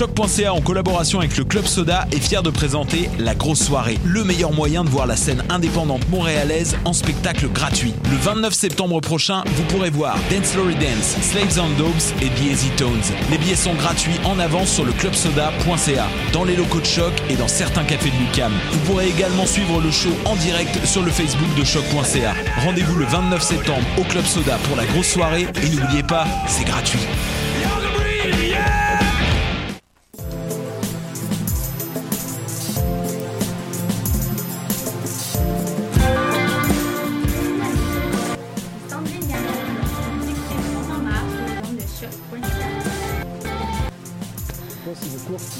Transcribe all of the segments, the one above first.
Choc.ca en collaboration avec le Club Soda est fier de présenter La Grosse Soirée, le meilleur moyen de voir la scène indépendante montréalaise en spectacle gratuit. Le 29 septembre prochain, vous pourrez voir Dance Lory Dance, Slaves on Dogs et The Easy Tones. Les billets sont gratuits en avance sur le clubsoda.ca, dans les locaux de Choc et dans certains cafés de Lucam. Vous pourrez également suivre le show en direct sur le Facebook de Choc.ca. Rendez-vous le 29 septembre au Club Soda pour la grosse soirée et n'oubliez pas, c'est gratuit.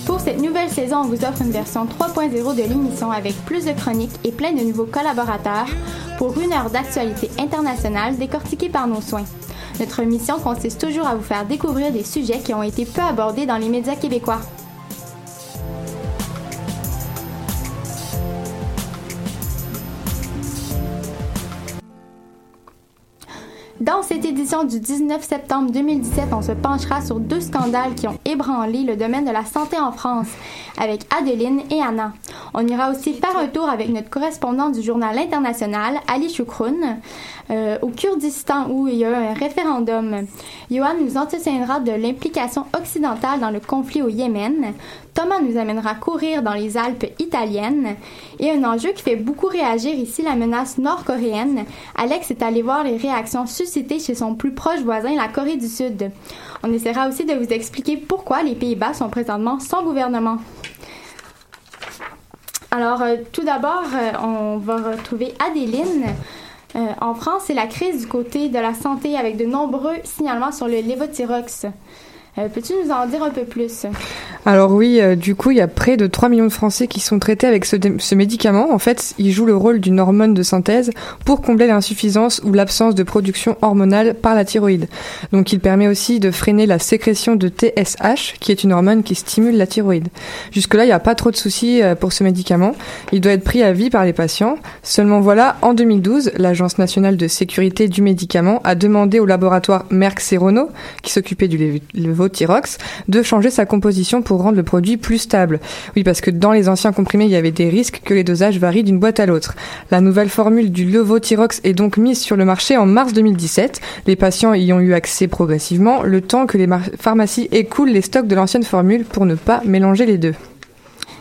Pour cette nouvelle saison, on vous offre une version 3.0 de l'émission avec plus de chroniques et plein de nouveaux collaborateurs pour une heure d'actualité internationale décortiquée par nos soins. Notre mission consiste toujours à vous faire découvrir des sujets qui ont été peu abordés dans les médias québécois. Dans cette édition du 19 septembre 2017, on se penchera sur deux scandales qui ont ébranlé le domaine de la santé en France, avec Adeline et Anna. On ira aussi faire un tour avec notre correspondant du journal international, Ali Choukroun, euh, au Kurdistan où il y a un référendum. Johan nous entretiendra de l'implication occidentale dans le conflit au Yémen. Thomas nous amènera courir dans les Alpes italiennes. Et un enjeu qui fait beaucoup réagir ici, la menace nord-coréenne. Alex est allé voir les réactions suscitées chez son plus proche voisin, la Corée du Sud. On essaiera aussi de vous expliquer pourquoi les Pays-Bas sont présentement sans gouvernement. Alors, euh, tout d'abord, euh, on va retrouver Adéline. Euh, en France, c'est la crise du côté de la santé avec de nombreux signalements sur le lévothyrox. Euh, Peux-tu nous en dire un peu plus? Alors oui, euh, du coup, il y a près de 3 millions de Français qui sont traités avec ce, médicament. En fait, il joue le rôle d'une hormone de synthèse pour combler l'insuffisance ou l'absence de production hormonale par la thyroïde. Donc il permet aussi de freiner la sécrétion de TSH, qui est une hormone qui stimule la thyroïde. Jusque-là, il n'y a pas trop de soucis euh, pour ce médicament. Il doit être pris à vie par les patients. Seulement voilà, en 2012, l'Agence nationale de sécurité du médicament a demandé au laboratoire Merck Serono, qui s'occupait du lév- de changer sa composition pour rendre le produit plus stable. Oui, parce que dans les anciens comprimés, il y avait des risques que les dosages varient d'une boîte à l'autre. La nouvelle formule du lévothyrox est donc mise sur le marché en mars 2017. Les patients y ont eu accès progressivement, le temps que les pharmacies écoulent les stocks de l'ancienne formule pour ne pas mélanger les deux.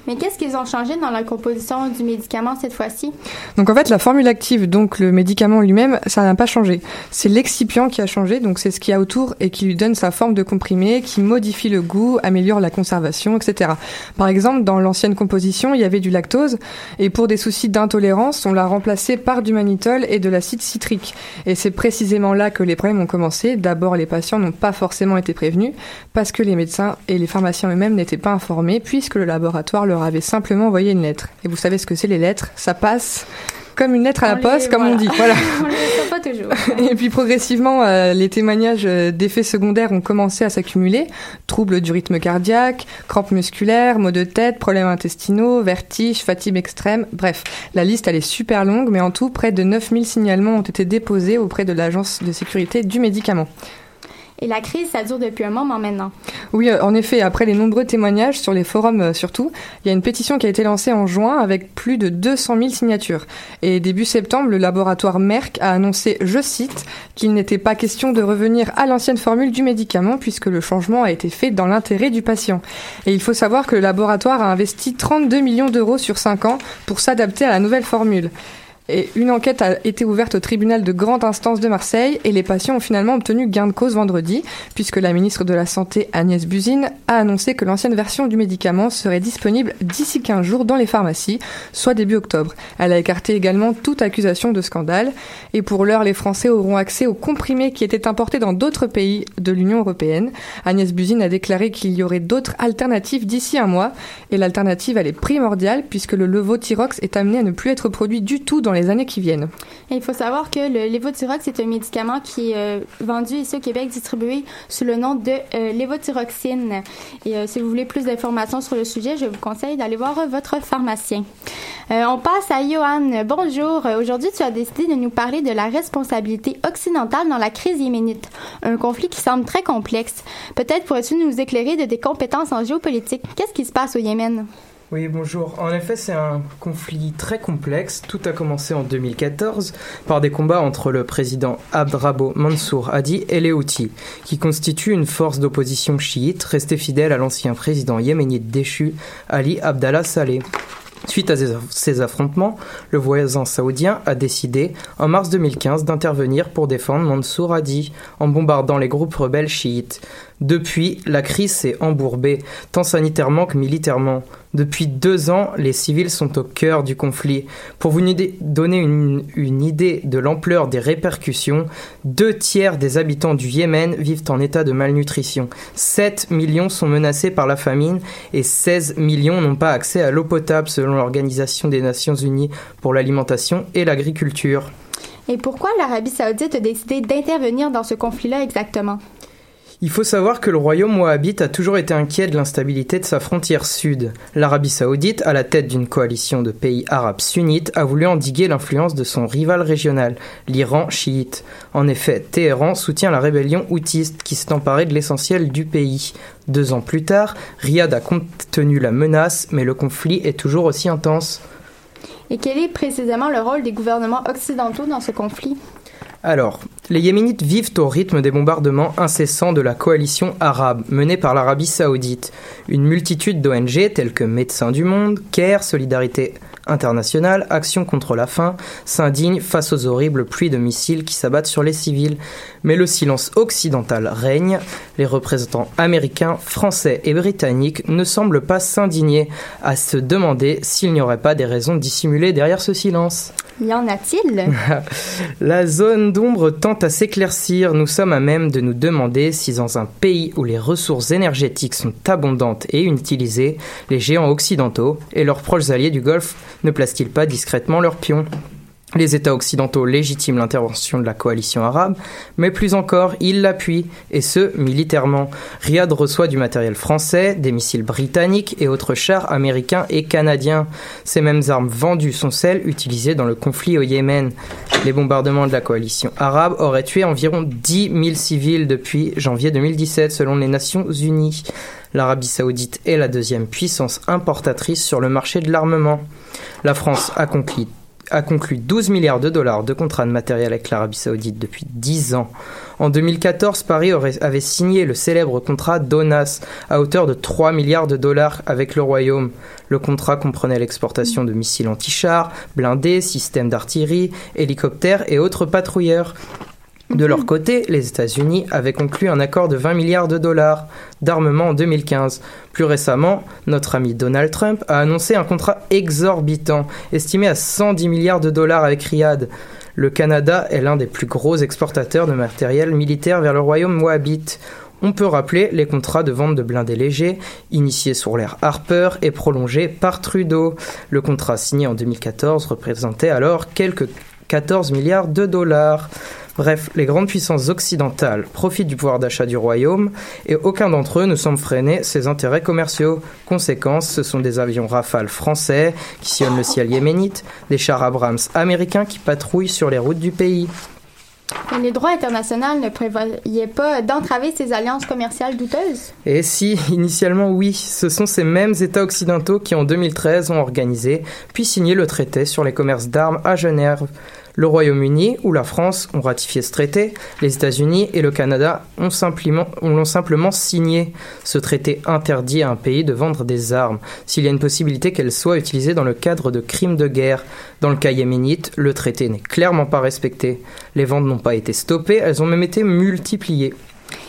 Mais qu'est-ce qu'ils ont changé dans la composition du médicament cette fois-ci? Donc en fait, la formule active, donc le médicament lui-même, ça n'a pas changé. C'est l'excipient qui a changé, donc c'est ce qu'il y a autour et qui lui donne sa forme de comprimé, qui modifie le goût, améliore la conservation, etc. Par exemple, dans l'ancienne composition, il y avait du lactose et pour des soucis d'intolérance, on l'a remplacé par du mannitol et de l'acide citrique. Et c'est précisément là que les problèmes ont commencé. D'abord, les patients n'ont pas forcément été prévenus parce que les médecins et les pharmaciens eux-mêmes n'étaient pas informés puisque le laboratoire leur avait simplement envoyé une lettre. Et vous savez ce que c'est les lettres? Ça passe comme une lettre à la On les- poste, comme on dit. Voilà. On le reçoit pas toujours. Et puis progressivement, euh, les témoignages euh, d'effets secondaires ont commencé à s'accumuler. Troubles du rythme cardiaque, crampes musculaires, maux de tête, problèmes intestinaux, vertiges, fatigue extrême. Bref, la liste elle est super longue, mais en tout, près de 9000 signalements ont été déposés auprès de l'Agence de sécurité du médicament. Et la crise, ça dure depuis un moment maintenant. Oui, euh, en effet, après les nombreux témoignages sur les forums euh, surtout, il y a une pétition qui a été lancée en juin avec plus de 200 000 signatures. Et début septembre, le laboratoire Merck a annoncé, je cite, qu'il n'était pas question de revenir à l'ancienne formule du médicament puisque le changement a été fait dans l'intérêt du patient. Et il faut savoir que le laboratoire a investi 32 millions d'euros sur 5 ans pour s'adapter à la nouvelle formule. Et une enquête a été ouverte au tribunal de grande instance de Marseille et les patients ont finalement obtenu gain de cause vendredi puisque la ministre de la Santé Agnès Buzyn a annoncé que l'ancienne version du médicament serait disponible d'ici 15 jours dans les pharmacies, soit début octobre. Elle a écarté également toute accusation de scandale et pour l'heure les Français auront accès aux comprimés qui étaient importés dans d'autres pays de l'Union européenne. Agnès Buzyn a déclaré qu'il y aurait d'autres alternatives d'ici un mois et l'alternative elle est primordiale puisque le levothyrox est amené à ne plus être produit du tout dans les années qui viennent. Il faut savoir que le lévothyrox, c'est un médicament qui est euh, vendu ici au Québec, distribué sous le nom de euh, lévothyroxine. Et euh, si vous voulez plus d'informations sur le sujet, je vous conseille d'aller voir votre pharmacien. On passe à Johan. Bonjour. Aujourd'hui, tu as décidé de nous parler de la responsabilité occidentale dans la crise yéménite, un conflit qui semble très complexe. Peut-être pourrais-tu nous éclairer de tes compétences en géopolitique? Qu'est-ce qui se passe au Yémen? Oui, bonjour. En effet, c'est un conflit très complexe. Tout a commencé en 2014 par des combats entre le président Abdrabo Mansour Hadi et les Houthis, qui constituent une force d'opposition chiite restée fidèle à l'ancien président yéménite déchu Ali Abdallah Saleh. Suite à ces- affrontements, le voisin saoudien a décidé, en mars 2015, d'intervenir pour défendre Mansour Hadi en bombardant les groupes rebelles chiites. Depuis, la crise s'est embourbée, tant sanitairement que militairement. Depuis deux ans, les civils sont au cœur du conflit. Pour vous donner une, une idée de l'ampleur des répercussions, deux tiers des habitants du Yémen vivent en état de malnutrition. 7 millions sont menacés par la famine et 16 millions n'ont pas accès à l'eau potable selon l'Organisation des Nations Unies pour l'alimentation et l'agriculture. Et pourquoi l'Arabie saoudite a décidé d'intervenir dans ce conflit-là exactement? Il faut savoir que le royaume wahhabite a toujours été inquiet de l'instabilité de sa frontière sud. L'Arabie saoudite, à la tête d'une coalition de pays arabes sunnites, a voulu endiguer l'influence de son rival régional, l'Iran chiite. En effet, Téhéran soutient la rébellion houtiste qui s'est emparée de l'essentiel du pays. Deux ans plus tard, Riyad a contenu la menace, mais le conflit est toujours aussi intense. Et quel est précisément le rôle des gouvernements occidentaux dans ce conflit? Alors, les Yéménites vivent au rythme des bombardements incessants de la coalition arabe menée par l'Arabie saoudite. Une multitude d'ONG telles que Médecins du Monde, CARE, Solidarité internationale, Action contre la faim, s'indignent face aux horribles pluies de missiles qui s'abattent sur les civils. Mais le silence occidental règne. Les représentants américains, français et britanniques ne semblent pas s'indigner, à se demander s'il n'y aurait pas des raisons dissimulées derrière ce silence. Y en a-t-il? La zone d'ombre tente à s'éclaircir. Nous sommes à même de nous demander si dans un pays où les ressources énergétiques sont abondantes et utilisées, les géants occidentaux et leurs proches alliés du Golfe ne placent-ils pas discrètement leurs pions? Les États occidentaux légitiment l'intervention de la coalition arabe, mais plus encore, ils l'appuient, et ce, militairement. Riyad reçoit du matériel français, des missiles britanniques et autres chars américains et canadiens. Ces mêmes armes vendues sont celles utilisées dans le conflit au Yémen. Les bombardements de la coalition arabe auraient tué environ 10 000 civils depuis janvier 2017, selon les Nations Unies. L'Arabie saoudite est la deuxième puissance importatrice sur le marché de l'armement. La France a conclu a conclu 12 milliards de dollars de contrats de matériel avec l'Arabie Saoudite depuis 10 ans. En 2014, Paris avait signé le célèbre contrat DONAS à hauteur de 3 milliards de dollars avec le Royaume. Le contrat comprenait l'exportation de missiles anti-chars, blindés, systèmes d'artillerie, hélicoptères et autres patrouilleurs. De leur côté, les États-Unis avaient conclu un accord de 20 milliards de dollars d'armement en 2015. Plus récemment, notre ami Donald Trump a annoncé un contrat exorbitant, estimé à 110 milliards de dollars avec Riyad. Le Canada est l'un des plus gros exportateurs de matériel militaire vers le royaume wahhabite. On peut rappeler les contrats de vente de blindés légers, initiés sur l'ère Harper et prolongés par Trudeau. Le contrat signé en 2014 représentait alors quelques 14 milliards de dollars. Bref, les grandes puissances occidentales profitent du pouvoir d'achat du royaume et aucun d'entre eux ne semble freiner ses intérêts commerciaux. Conséquence, ce sont des avions Rafale français qui sillonnent le ciel yéménite, des chars Abrams américains qui patrouillent sur les routes du pays. Mais les droits internationaux ne prévoyaient pas d'entraver ces alliances commerciales douteuses? Et si, initialement oui, ce sont ces mêmes États occidentaux qui en 2013 ont organisé puis signé le traité sur les commerces d'armes à Genève. Le Royaume-Uni ou la France ont ratifié ce traité, les États-Unis et le Canada ont simplement, l'ont simplement signé. Ce traité interdit à un pays de vendre des armes s'il y a une possibilité qu'elles soient utilisées dans le cadre de crimes de guerre. Dans le cas yéménite, le traité n'est clairement pas respecté. Les ventes n'ont pas été stoppées, elles ont même été multipliées.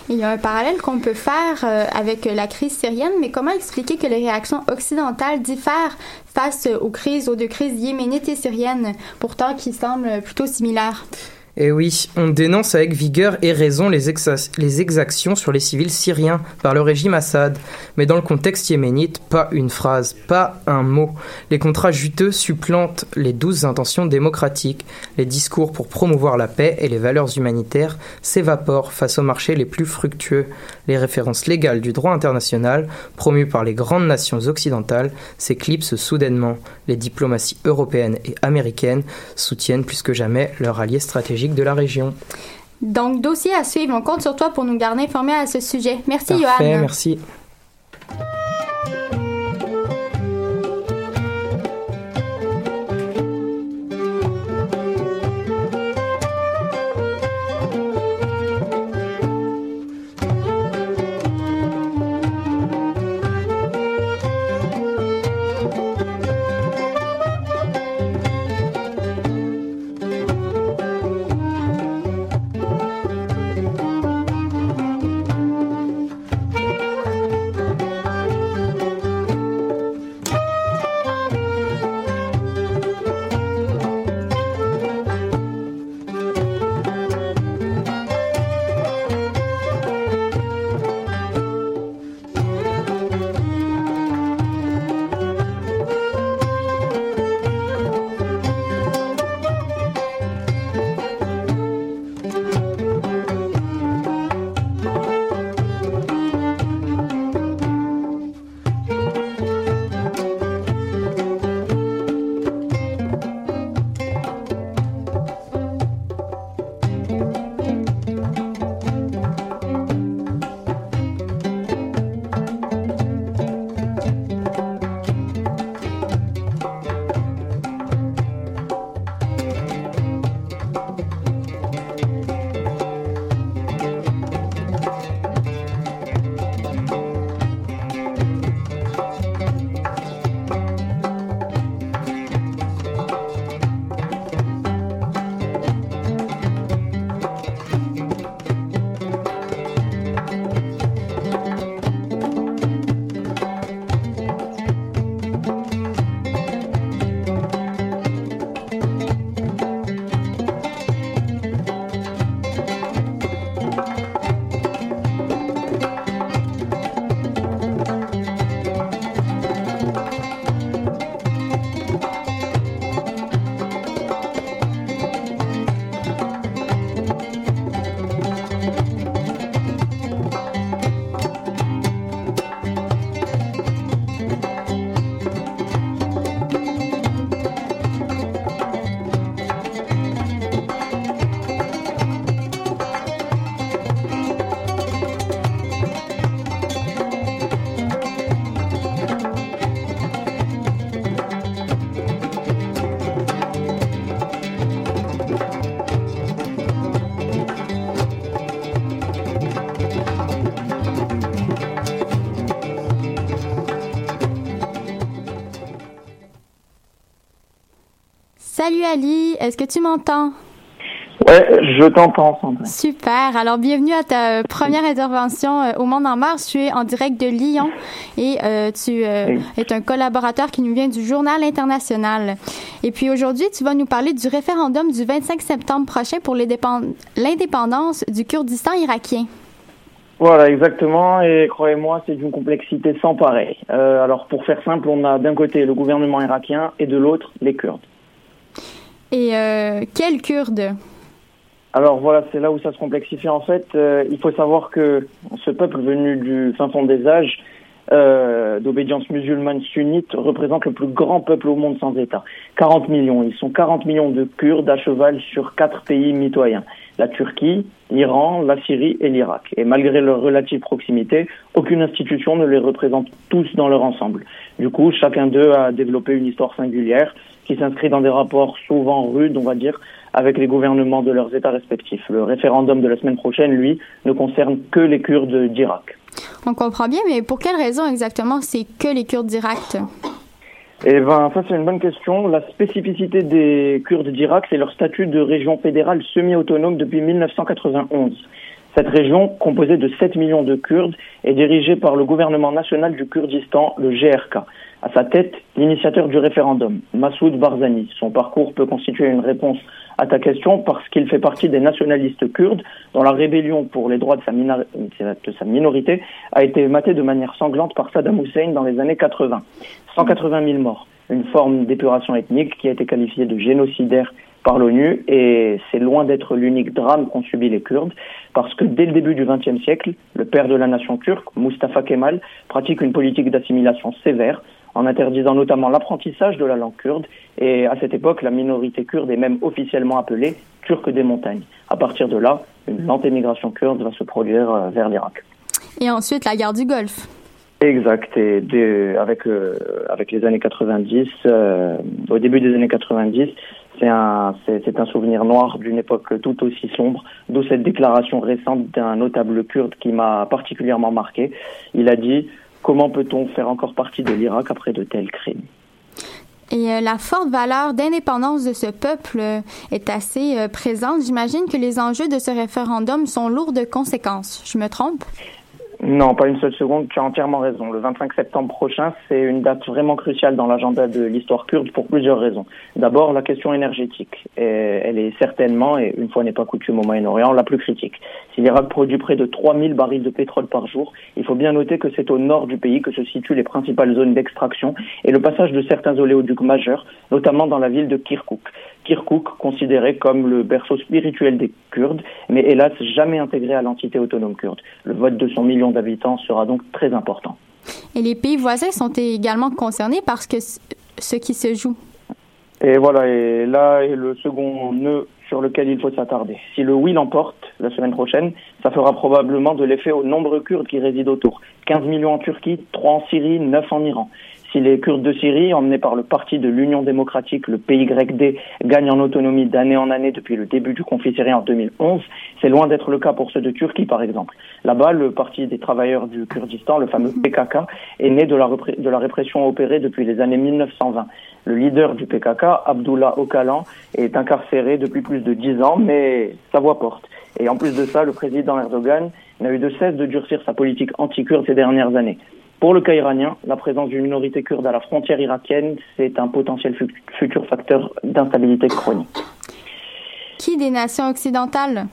Il y a un parallèle qu'on peut faire euh, avec la crise syrienne, mais comment expliquer que les réactions occidentales diffèrent face aux crises, aux deux crises yéménites et syriennes, pourtant qui semblent plutôt similaires? Et oui, on dénonce avec vigueur et raison les, les exactions sur les civils syriens par le régime Assad. Mais dans le contexte yéménite, pas une phrase, pas un mot. Les contrats juteux supplantent les douces intentions démocratiques. Les discours pour promouvoir la paix et les valeurs humanitaires s'évaporent face aux marchés les plus fructueux. Les références légales du droit international, promues par les grandes nations occidentales, s'éclipsent soudainement. Les diplomaties européennes et américaines soutiennent plus que jamais leur allié stratégique de la région. Donc, dossier à suivre. On compte sur toi pour nous garder informés à ce sujet. Merci, Parfait, Johan. merci. Salut Ali, est-ce que tu m'entends? Ouais, je t'entends, Sandra. Super. Alors, bienvenue à ta première intervention euh, au Monde en Mars. Tu es en direct de Lyon et euh, tu euh, es un collaborateur qui nous vient du Journal International. Et puis aujourd'hui, tu vas nous parler du référendum du 25 septembre prochain pour l'indépen- l'indépendance du Kurdistan irakien. Voilà, exactement. Et croyez-moi, c'est d'une complexité sans pareil. Euh, alors, pour faire simple, on a d'un côté le gouvernement irakien et de l'autre les Kurdes. Et euh, quels Kurdes Alors voilà, c'est là où ça se complexifie en fait. Euh, il faut savoir que ce peuple venu du fin fond des âges, euh, d'obédience musulmane sunnite, représente le plus grand peuple au monde sans État. 40 millions. Ils sont 40 millions de Kurdes à cheval sur quatre pays mitoyens. La Turquie, l'Iran, la Syrie et l'Irak. Et malgré leur relative proximité, aucune institution ne les représente tous dans leur ensemble. Du coup, chacun d'eux a développé une histoire singulière qui s'inscrit dans des rapports souvent rudes, on va dire, avec les gouvernements de leurs États respectifs. Le référendum de la semaine prochaine, lui, ne concerne que les Kurdes d'Irak. On comprend bien, mais pour quelle raison exactement c'est que les Kurdes d'Irak? Eh ben, ça c'est une bonne question. La spécificité des Kurdes d'Irak, c'est leur statut de région fédérale semi-autonome depuis 1991. Cette région, composée de 7 millions de Kurdes, est dirigée par le gouvernement national du Kurdistan, le GRK. À sa tête, l'initiateur du référendum, Massoud Barzani. Son parcours peut constituer une réponse à ta question parce qu'il fait partie des nationalistes kurdes dont la rébellion pour les droits de sa, minorité a été matée de manière sanglante par Saddam Hussein dans les années 80. 180 000 morts, une forme d'épuration ethnique qui a été qualifiée de génocidaire par l'ONU et c'est loin d'être l'unique drame qu'ont subi les Kurdes parce que dès le début du XXe siècle, le père de la nation turque, Mustafa Kemal, pratique une politique d'assimilation sévère en interdisant notamment l'apprentissage de la langue kurde et à cette époque, la minorité kurde est même officiellement appelée turque des montagnes. À partir de là, une lente émigration kurde va se produire euh, vers l'Irak. Et ensuite la guerre du Golfe. Exact. Et de- avec euh, avec les années 90, euh, au début des années 90, c'est un c'est un souvenir noir d'une époque tout aussi sombre. D'où cette déclaration récente d'un notable kurde qui m'a particulièrement marqué. Il a dit comment peut-on faire encore partie de l'Irak après de tels crimes? Et euh, la forte valeur d'indépendance de ce peuple euh, est assez euh, présente. J'imagine que les enjeux de ce référendum sont lourds de conséquences. Je me trompe? Non, pas une seule seconde, tu as entièrement raison. Le 25 septembre prochain, c'est une date vraiment cruciale dans l'agenda de l'histoire kurde pour plusieurs raisons. D'abord, la question énergétique. Elle est certainement, et une fois n'est pas coutume au Moyen-Orient, la plus critique. Si l'Irak produit près de 3000 barils de pétrole par jour, il faut bien noter que c'est au nord du pays que se situent les principales zones d'extraction et le passage de certains oléoducs majeurs, notamment dans la ville de Kirkuk. Kirkuk, considéré comme le berceau spirituel des Kurdes, mais hélas jamais intégré à l'entité autonome kurde. Le vote de son million d'habitants sera donc très important. Et les pays voisins sont également concernés parce que c- ce qui se joue. Et voilà, et là est le second nœud sur lequel il faut s'attarder. Si le oui l'emporte la semaine prochaine, ça fera probablement de l'effet aux nombreux Kurdes qui résident autour. 15 millions en Turquie, 3 en Syrie, 9 en Iran. Si les Kurdes de Syrie, emmenés par le parti de l'Union démocratique, le PYD, gagnent en autonomie d'année en année depuis le début du conflit syrien en 2011, c'est loin d'être le cas pour ceux de Turquie, par exemple. Là-bas, le Parti des travailleurs du Kurdistan, le fameux PKK, est né de la, répression opérée depuis les années 1920. Le leader du PKK, Abdullah Öcalan, est incarcéré depuis plus de dix ans, mais sa voix porte. Et en plus de ça, le président Erdogan n'a eu de cesse de durcir sa politique anti-kurde ces dernières années. Pour le cas iranien, la présence d'une minorité kurde à la frontière irakienne, c'est un potentiel fu- futur facteur d'instabilité chronique. Qui des nations occidentales?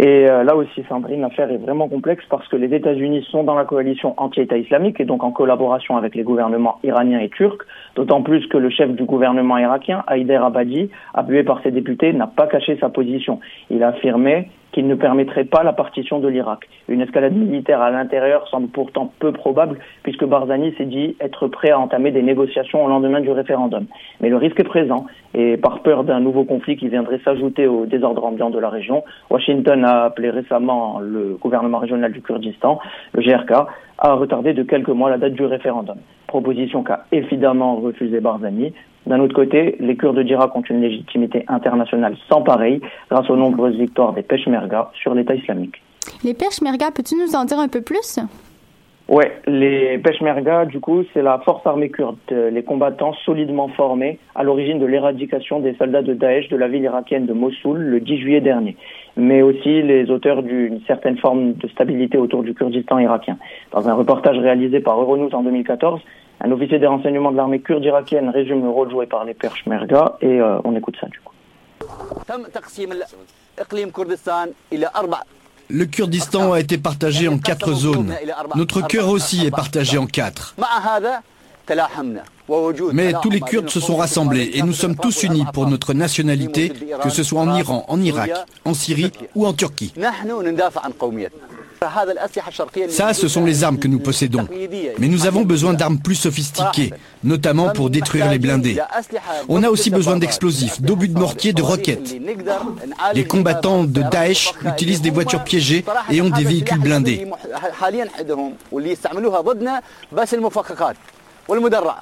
Et euh, là aussi, Sandrine, l'affaire est vraiment complexe parce que les États-Unis sont dans la coalition anti-État islamique et donc en collaboration avec les gouvernements iraniens et turcs, d'autant plus que le chef du gouvernement irakien, Haider Abadi, appuyé par ses députés, n'a pas caché sa position. Il a affirmé qu'il ne permettrait pas la partition de l'Irak. Une escalade militaire à l'intérieur semble pourtant peu probable puisque Barzani s'est dit être prêt à entamer des négociations au lendemain du référendum. Mais le risque est présent et par peur d'un nouveau conflit qui viendrait s'ajouter au désordre ambiant de la région, Washington a appelé récemment le gouvernement régional du Kurdistan, le GRK, à retarder de quelques mois la date du référendum. Proposition qu'a évidemment refusé Barzani. D'un autre côté, les Kurdes d'Irak ont une légitimité internationale sans pareil grâce aux nombreuses victoires des Peshmerga sur l'État islamique. Les Peshmerga, peux-tu nous en dire un peu plus? Ouais, les Peshmerga, du coup, c'est la force armée kurde, les combattants solidement formés à l'origine de l'éradication des soldats de Daesh de la ville irakienne de Mossoul le 10 juillet dernier, mais aussi les auteurs d'une certaine forme de stabilité autour du Kurdistan irakien. Dans un reportage réalisé par Euronews en 2014, un officier des renseignements de l'armée kurde irakienne résume le rôle joué par les Perches Merga et euh, on écoute ça du coup. Le Kurdistan a été partagé en quatre zones. Notre cœur aussi est partagé en quatre. Mais tous les Kurdes se sont rassemblés et nous sommes tous unis pour notre nationalité, que ce soit en Iran, en Irak, en Syrie ou en Turquie. Ça, ce sont les armes que nous possédons. Mais nous avons besoin d'armes plus sophistiquées, notamment pour détruire les blindés. On a aussi besoin d'explosifs, d'obus de mortier, de roquettes. Les combattants de Daesh utilisent des voitures piégées et ont des véhicules blindés.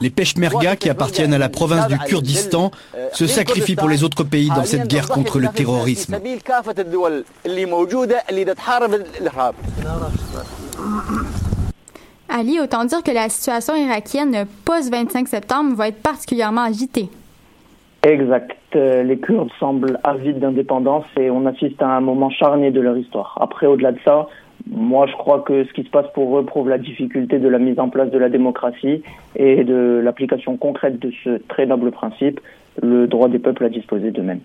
Les Peshmerga, qui appartiennent à la province du Kurdistan, se sacrifient pour les autres pays dans cette guerre contre le terrorisme. Ali, autant dire que la situation irakienne post-25 septembre va être particulièrement agitée. Exact. Euh, Les Kurdes semblent avides d'indépendance et on assiste à un moment charnier de leur histoire. Après, au-delà de ça, moi, je crois que ce qui se passe pour eux prouve la difficulté de la mise en place de la démocratie et de l'application concrète de ce très noble principe, le droit des peuples à disposer d'eux-mêmes.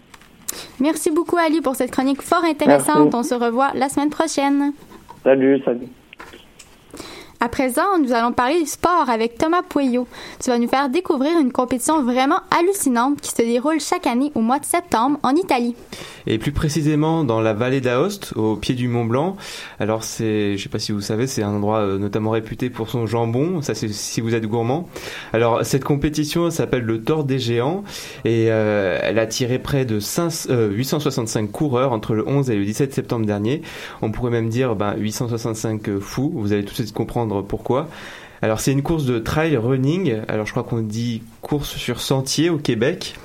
Merci beaucoup, Ali, pour cette chronique fort intéressante. Merci. On se revoit la semaine prochaine. Salut, salut. À présent, nous allons parler du sport avec Thomas Pueyo. Tu vas nous faire découvrir une compétition vraiment hallucinante qui se déroule chaque année au mois de septembre en Italie. et plus précisément dans la vallée d'Aoste, au pied du Mont Blanc. Alors c'est, je sais pas si vous savez, c'est un endroit euh, notamment réputé pour son jambon. Ça, c'est si vous êtes gourmand. Alors cette compétition s'appelle le Tour des Géants et euh, elle a tiré près de 5, euh, 865 coureurs entre le 11 et le 17 septembre dernier. On pourrait même dire ben, 865 fous. Vous allez tout de suite comprendre pourquoi. Alors c'est une course de trail running. Alors je crois qu'on dit course sur sentier au Québec.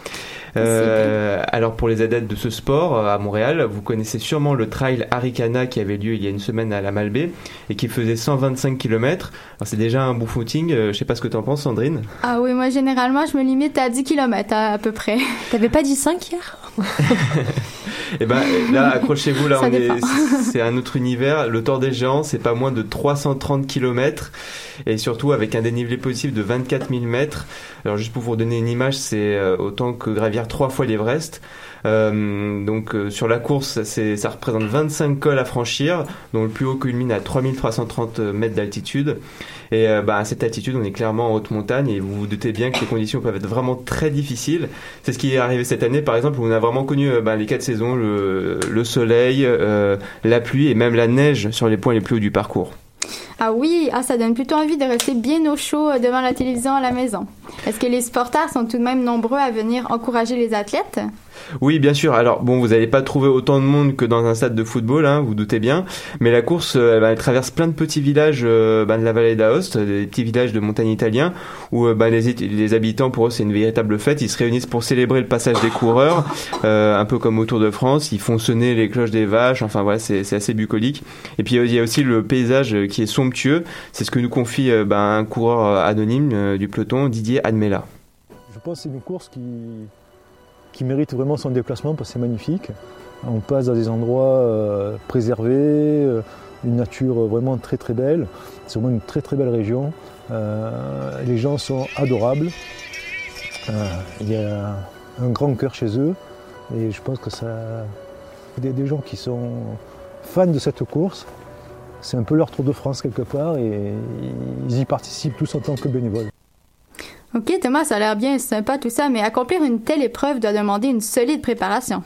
Euh, alors pour les adeptes de ce sport euh, à Montréal, vous connaissez sûrement le trail Arikana qui avait lieu il y a une semaine à la Malbaie et qui faisait 125 km. Alors c'est déjà un bon footing. Euh, je sais pas ce que t'en penses, Sandrine. Ah oui, moi généralement, je me limite à 10 km à, à peu près. T'avais pas dit 5 hier? Et ben là, accrochez-vous, là on est, c'est un autre univers. Le Tour des Géants, c'est pas moins de 330 km et surtout avec un dénivelé possible de 24 000 mètres. Alors juste pour vous donner une image, c'est euh, autant que gravir trois fois l'Everest. Euh, donc euh, sur la course, ça représente 25 cols à franchir, dont le plus haut culmine à 3330 mètres d'altitude. Et euh, bah, à cette altitude, on est clairement en haute montagne et vous vous doutez bien que les conditions peuvent être vraiment très difficiles. C'est ce qui est arrivé cette année, par exemple, où on a vraiment connu euh, bah, les quatre saisons, le, le soleil, euh, la pluie et même la neige sur les points les plus hauts du parcours. Ah oui, ah, ça donne plutôt envie de rester bien au chaud euh, devant la télévision à la maison. Est-ce que les supporters sont tout de même nombreux à venir encourager les athlètes? Oui, bien sûr. Alors, bon, vous n'allez pas trouver autant de monde que dans un stade de football, hein, vous doutez bien. Mais la course, euh, elle, bah, elle traverse plein de petits villages euh, bah, de la vallée d'Aoste, des petits villages de montagne italiens, où euh, bah, les, les habitants, pour eux, c'est une véritable fête. Ils se réunissent pour célébrer le passage des coureurs, euh, un peu comme au Tour de France. Ils font sonner les cloches des vaches. Enfin, voilà, c'est c'est assez bucolique. Et puis, il y a aussi le paysage qui est somptueux. C'est ce que nous confie euh, bah, un coureur anonyme euh, du peloton, Didier Admela. Je pense que c'est une course qui, qui mérite vraiment son déplacement parce que c'est magnifique. On passe dans des endroits euh, préservés, euh, une nature vraiment très très belle. C'est vraiment une très très belle région. Euh, les gens sont adorables. Il y a un grand cœur chez eux et je pense que ça. Des gens qui sont fans de cette course, c'est un peu leur Tour de France quelque part et ils y participent tous en tant que bénévoles. Ok, Thomas, ça a l'air bien sympa tout ça, mais accomplir une telle épreuve doit demander une solide préparation.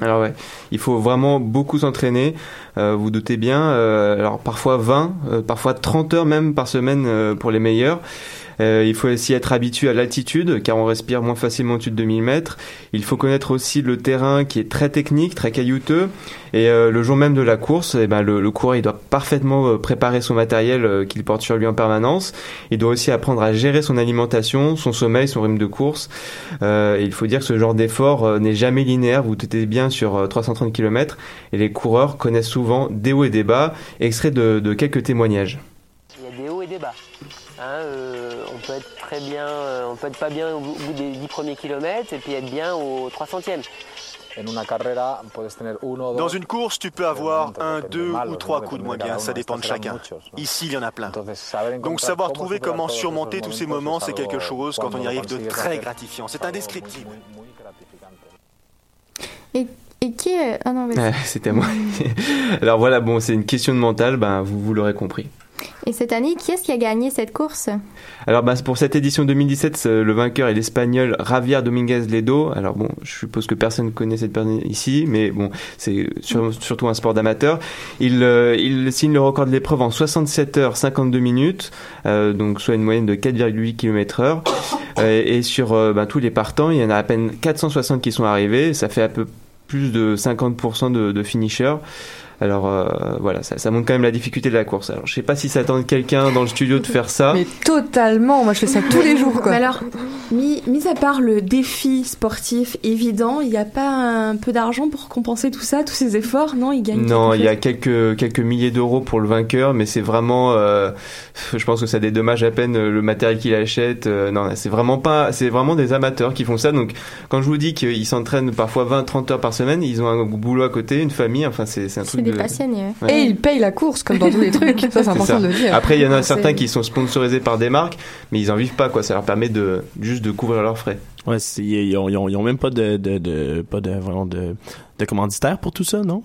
Alors ouais, il faut vraiment beaucoup s'entraîner. Euh, vous doutez bien. euh, alors parfois 20, euh, parfois 30 heures même par semaine pour les meilleurs. Euh, il faut aussi être habitué à l'altitude car on respire moins facilement au-dessus de 2000 mètres. Il faut connaître aussi le terrain qui est très technique, très caillouteux. Et euh, le jour même de la course, eh ben, le, coureur doit parfaitement euh, préparer son matériel qu'il porte sur lui en permanence. Il doit aussi apprendre à gérer son alimentation, son sommeil, son rythme de course. Et il faut dire que ce genre d'effort n'est jamais linéaire. Vous doutez bien sur euh, 330 km et les coureurs connaissent souvent des hauts et des bas. Extrait de, de quelques témoignages. Il y a des hauts et des bas. Hein, euh, on peut être très bien, euh, on peut être pas bien au bout des 10 premiers kilomètres et puis être bien au 300e. Dans une course, tu peux avoir un, deux ou trois coups de moins bien, ça dépend de chacun. Ici, il y en a plein. Donc savoir trouver comment surmonter tous ces moments, c'est quelque chose, quand on y arrive, de très gratifiant. C'est indescriptible. Et Et qui est... Ah non. Ah, C'était moi. Alors voilà, bon, c'est une question de mental, ben, vous, vous l'aurez compris. Et cette année, qui est-ce qui a gagné cette course? Alors bah, pour cette édition 2017, c'est- le vainqueur est l'Espagnol Javier Dominguez Ledo. Alors bon, je suppose que personne ne connaît cette personne ici, mais bon, c'est sur- surtout un sport d'amateur. Il, euh, il signe le record de l'épreuve en 67 heures 52 minutes, euh, donc soit une moyenne de 4,8 km heure. Euh, et sur bah, tous les partants, il y en a à peine 460 qui sont arrivés. Ça fait un peu plus de 50% de, de finishers. Alors euh, voilà, ça, ça montre quand même la difficulté de la course. Alors je sais pas si ça attend quelqu'un dans le studio de faire ça. Mais totalement, moi je fais ça tous les jours quoi. Mais alors, mis, mis à part le défi sportif évident, il n'y a pas un peu d'argent pour compenser tout ça, tous ces efforts? Non, il gagne Non, il y a quelques quelques milliers d'euros pour le vainqueur, mais c'est vraiment, euh, je pense que ça dédommage à peine le matériel qu'il achète. Euh, non, c'est vraiment pas, c'est vraiment des amateurs qui font ça. Donc, quand je vous dis qu'ils s'entraînent parfois 20-30 heures par semaine, ils ont un boulot à côté, une famille. Enfin, c'est c'est un truc Ouais. Et ils payent la course comme dans tous les trucs. Ça c'est C'est important ça. de le dire. Après, il y en a certains qui sont sponsorisés par des marques, mais ils en vivent pas, quoi. Ça leur permet de juste de couvrir leurs frais. Ouais, ils ont, ils ont, ils ont même pas de, de, de pas de, vraiment de, de commanditaire pour tout ça, non?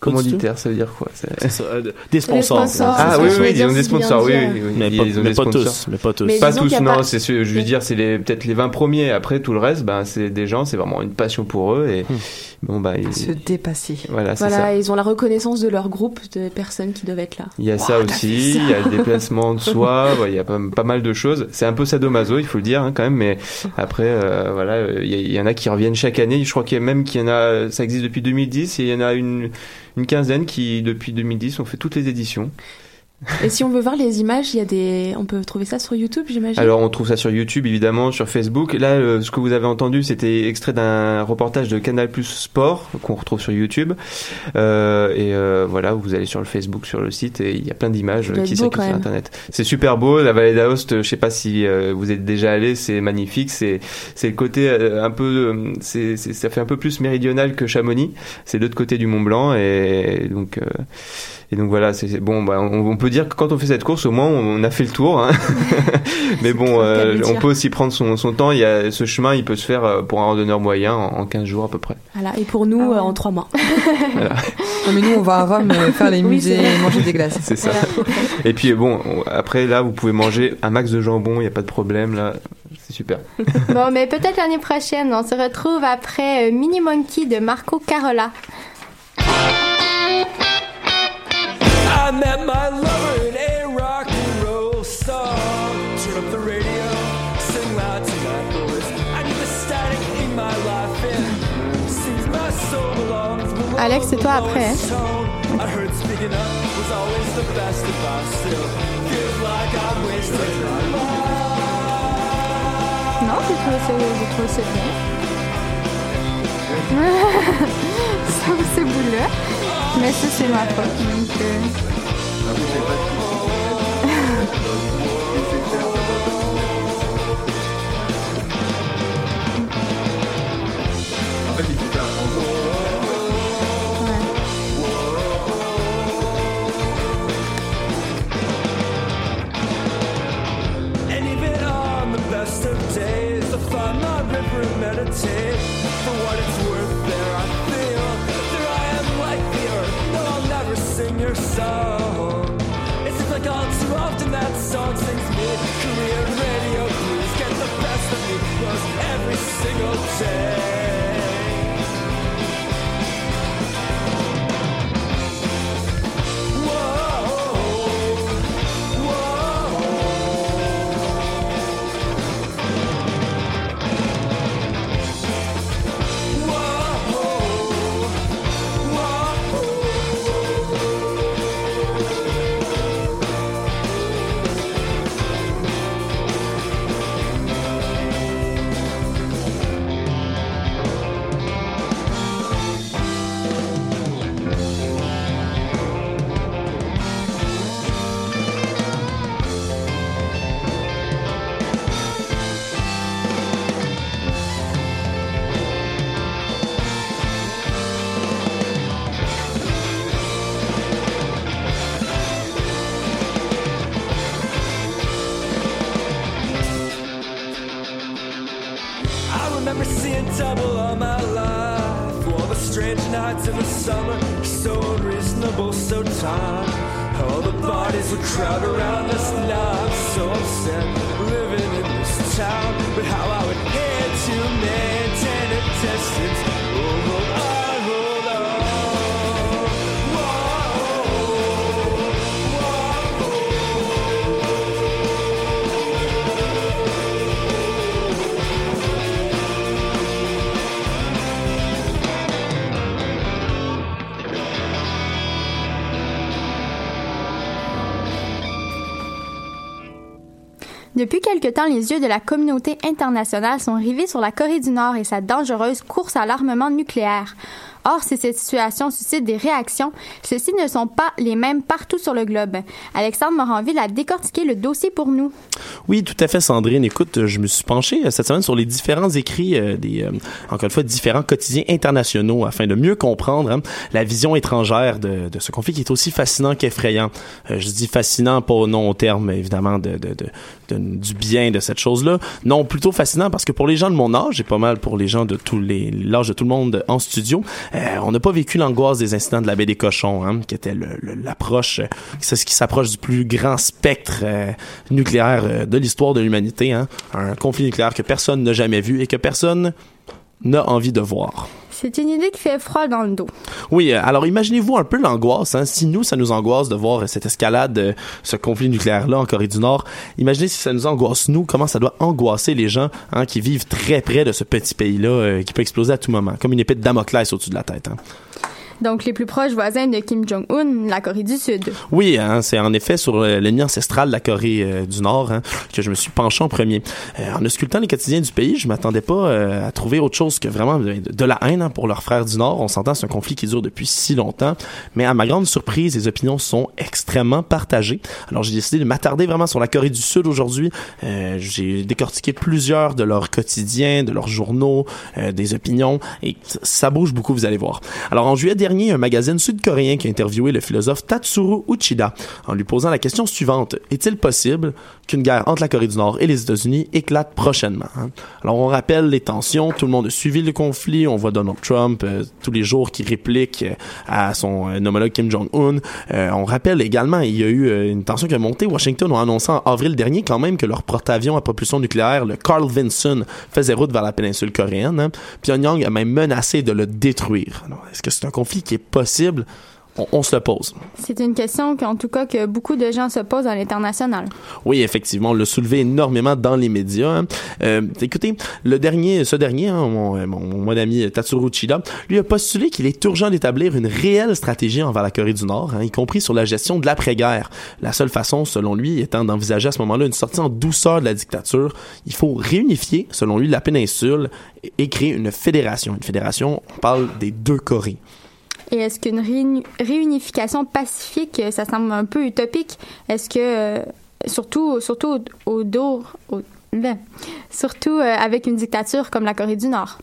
Commanditaire, ça veut dire quoi? Ça, euh, des sponsors. Ah oui, oui, ils ont des sponsors, oui, dire. oui, oui, Mais ils pas- ont mais des pas sponsors. tous, mais pas tous. Mais Pas non, pas- c'est sûr, je veux dire, c'est peut-être les 20 premiers. Après, tout le reste, ben, c'est des gens, c'est vraiment une passion pour eux. Et bon, bah, ils- Se dépasser. voilà, c'est ça. Voilà, ils ont la reconnaissance de leur groupe de personnes qui doivent être là. Il y a ça aussi, il y a le déplacement de soi, ouais, il y a pas, pas mal de choses. C'est un peu sadomaso, il faut le dire hein, quand même, mais après, euh, voilà, il y, en a qui reviennent chaque année. Je crois qu'il y a même qu'il y en a, ça existe depuis 2010, et il y en a une, une quinzaine qui, depuis 2010, ont fait toutes les éditions. Et si on veut voir les images, il y a des, on peut trouver ça sur YouTube, j'imagine? Alors on trouve ça sur YouTube évidemment, sur Facebook. Là, euh, ce que vous avez entendu, c'était extrait d'un reportage de Canal Plus Sport qu'on retrouve sur YouTube. Euh, et euh, voilà, vous allez sur le Facebook, sur le site, et il y a plein d'images doit qui circulent sur. Internet. C'est super beau. La vallée d'Aoste, euh, je sais pas si euh, vous êtes déjà allé, c'est magnifique. C'est c'est le côté euh, un peu, euh, c'est c'est- ça fait un peu plus méridional que Chamonix. C'est l'autre côté du Mont Blanc, et donc. Et donc voilà, c'est bon. Bah, on, on peut dire que quand on fait cette course, au moins, on a fait le tour. hein. Mais bon, euh, on peut aussi prendre son, son temps. Il y a ce chemin, il peut se faire euh, pour un randonneur moyen en, en 15 jours à peu près. Voilà, et pour nous, euh, en trois mois. Voilà. Non, mais nous on va à Rome faire les Oui, musées et manger des glaces. C'est ça. Et puis bon, on- après là, vous pouvez manger un max de jambon. Il n'y a pas de problème là. C'est super. Bon, mais peut-être l'année prochaine. On se retrouve après Mini Monkey de Marco Carola. I met my lover in a rock and roll song. Turn up the radio, sing loud tonight, boys. I need the static in my life and sings my soul belongs. below Alex, c'est toi après. I heard speaking up was always the best advice. Still, feels like I'm wasting my life. Non, j'ai trouvé ça, j'ai trouvé ça bien. Sauf ce bout-là. Mais ça, c'est ma faute. Donc, euh, Depuis quelque temps, les yeux de la communauté internationale sont rivés sur la Corée du Nord et sa dangereuse course à l'armement nucléaire. Or, si cette situation suscite des réactions, celles-ci ne sont pas les mêmes partout sur le globe. Alexandre Moranville a décortiqué le dossier pour nous. Oui, tout à fait, Sandrine. Écoute, je me suis penché euh, cette semaine sur les différents écrits euh, des, euh, encore une fois, différents quotidiens internationaux afin de mieux comprendre hein, la vision étrangère de, ce conflit qui est aussi fascinant qu'effrayant. Je dis fascinant pas non au terme, évidemment, de, du bien de cette chose-là. Non, plutôt fascinant parce que pour les gens de mon âge et pas mal pour les gens de tous les l'âge de tout le monde en studio, on n'a pas vécu l'angoisse des incidents de la baie des cochons, hein, qui était l'approche, euh, c'est ce qui s'approche du plus grand spectre euh, nucléaire euh, de l'histoire de l'humanité, hein, un conflit nucléaire que personne n'a jamais vu et que personne n'a envie de voir. C'est une idée qui fait froid dans le dos. Oui, euh, alors imaginez-vous un peu l'angoisse. Hein? Si nous, ça nous angoisse de voir cette escalade, euh, ce conflit nucléaire-là en Corée du Nord, imaginez si ça nous angoisse, nous, comment ça doit angoisser les gens hein, qui vivent très près de ce petit pays-là euh, qui peut exploser à tout moment, comme une épée de Damoclès au-dessus de la tête. Hein? Donc, les plus proches voisins de Kim Jong-un, la Corée du Sud. Oui, hein, c'est en effet sur euh, l'ennemi ancestral de la Corée euh, du Nord hein, que je me suis penché en premier. Euh, en auscultant les quotidiens du pays, je m'attendais pas à trouver autre chose que vraiment de, la haine hein, pour leurs frères du Nord. On s'entend, c'est un conflit qui dure depuis si longtemps. Mais à ma grande surprise, les opinions sont extrêmement partagées. Alors j'ai décidé de m'attarder vraiment sur la Corée du Sud aujourd'hui. J'ai décortiqué plusieurs de leurs quotidiens, de leurs journaux, des opinions, et ça bouge beaucoup, vous allez voir. Alors en juillet dernier, un magazine sud-coréen qui a interviewé le philosophe Tatsuro Uchida en lui posant la question suivante. Est-il possible qu'une guerre entre la Corée du Nord et les États-Unis éclate prochainement? hein? Alors on rappelle les tensions, tout le monde a suivi le conflit, on voit Donald Trump euh, tous les jours qui réplique euh, à son euh, homologue Kim Jong-un. Euh, on rappelle également, il y a eu une tension qui a monté. Washington a annoncé en avril dernier quand même que leur porte-avions à propulsion nucléaire, le Carl Vinson, faisait route vers la péninsule coréenne. Hein. Pyongyang a même menacé de le détruire. Est-ce que c'est un conflit qui est possible? On, on se le pose. C'est une question qu'en tout cas que beaucoup de gens se posent à l'international. Oui, effectivement, on l'a soulevé énormément dans les médias. hein. Euh, écoutez, le dernier, ce dernier, hein, mon, mon, mon ami Tatsuro Uchida, lui a postulé qu'il est urgent d'établir une réelle stratégie envers la Corée du Nord, hein, y compris sur la gestion de l'après-guerre. La seule façon, selon lui, étant d'envisager à ce moment-là une sortie en douceur de la dictature, il faut réunifier, selon lui, la péninsule et, et créer une fédération. Une fédération, on parle des deux Corées. Et est-ce qu'une réuni- réunification pacifique, euh, ça semble un peu utopique? Est-ce que, euh, surtout, surtout au, au dos, ben, surtout euh, avec une dictature comme la Corée du Nord?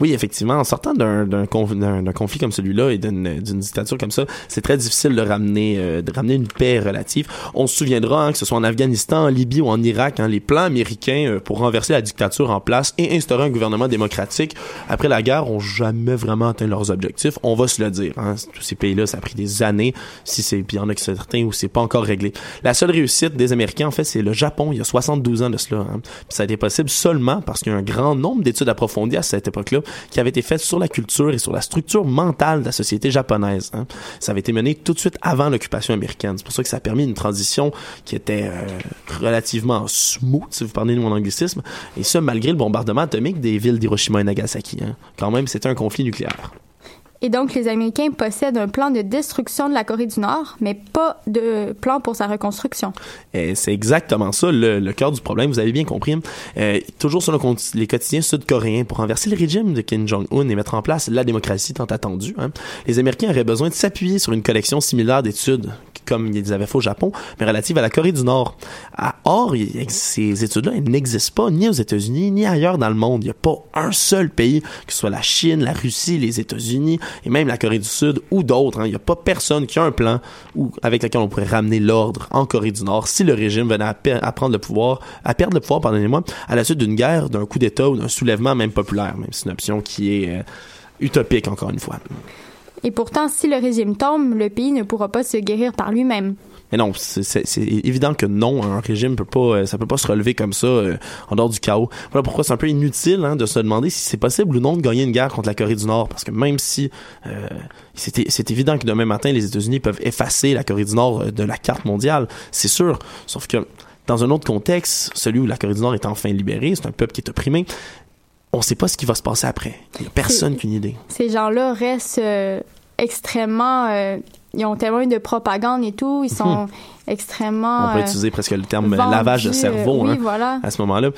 Oui, effectivement, en sortant d'un d'un conf- d'un- d'un conflit comme celui-là et d'une dictature comme ça, c'est très difficile de ramener euh, de ramener une paix relative. On se souviendra hein, que ce soit en Afghanistan, en Libye ou en Irak, hein, les plans américains euh, pour renverser la dictature en place et instaurer un gouvernement démocratique après la guerre ont jamais vraiment atteint leurs objectifs. On va se le dire. Hein, tous ces pays-là, ça a pris des années. Si c'est puis il y en a certains où c'est pas encore réglé. La seule réussite des Américains, en fait, c'est le Japon. Il y a 72 ans de cela. hein. Puis ça a été possible seulement parce qu'il y a un grand nombre d'études approfondies à cette époque-là qui avaient été faites sur la culture et sur la structure mentale de la société japonaise. hein. Ça avait été mené tout de suite avant l'occupation américaine. C'est pour ça que ça a permis une transition qui était euh, relativement smooth, si vous parlez de mon anglicisme, et ça malgré le bombardement atomique des villes d'Hiroshima et Nagasaki. hein. Quand même, c'était un conflit nucléaire. Et donc, les Américains possèdent un plan de destruction de la Corée du Nord, mais pas de plan pour sa reconstruction. C'est exactement ça le, cœur du problème, vous avez bien compris. Euh, toujours sur le les quotidiens sud-coréens, pour renverser le régime de Kim Jong-un et mettre en place la démocratie tant attendue, hein, les Américains auraient besoin de s'appuyer sur une collection similaire d'études, comme ils avaient fait au Japon, mais relative à la Corée du Nord. Or, ces études-là, elles n'existent pas ni aux États-Unis, ni ailleurs dans le monde. Il n'y a pas un seul pays, que ce soit la Chine, la Russie, les États-Unis, et même la Corée du Sud ou d'autres. hein. Il n'y a pas personne qui a un plan ou avec lequel on pourrait ramener l'ordre en Corée du Nord si le régime venait à, perdre le pouvoir, pardonnez-moi, à la suite d'une guerre, d'un coup d'État ou d'un soulèvement même populaire. Même c'est une option qui est euh, utopique, encore une fois. Et pourtant, si le régime tombe, le pays ne pourra pas se guérir par lui-même. Mais non, c'est- évident que non, un régime peut pas, euh, ça peut pas se relever comme ça euh, en dehors du chaos. Voilà pourquoi c'est un peu inutile hein, de se demander si c'est possible ou non de gagner une guerre contre la Corée du Nord, parce que même si euh, c'est évident que demain matin les États-Unis peuvent effacer la Corée du Nord euh, de la carte mondiale, c'est sûr. Sauf que dans un autre contexte, celui où la Corée du Nord est enfin libérée, c'est un peuple qui est opprimé. On sait pas ce qui va se passer après. Il y a personne qui a une idée. Ces gens-là restent euh, extrêmement... euh, ils ont tellement eu de propagande et tout. Ils sont Mhm. extrêmement... On peut euh, utiliser presque le terme vendus, lavage de cerveau oui, hein, voilà. à ce moment-là.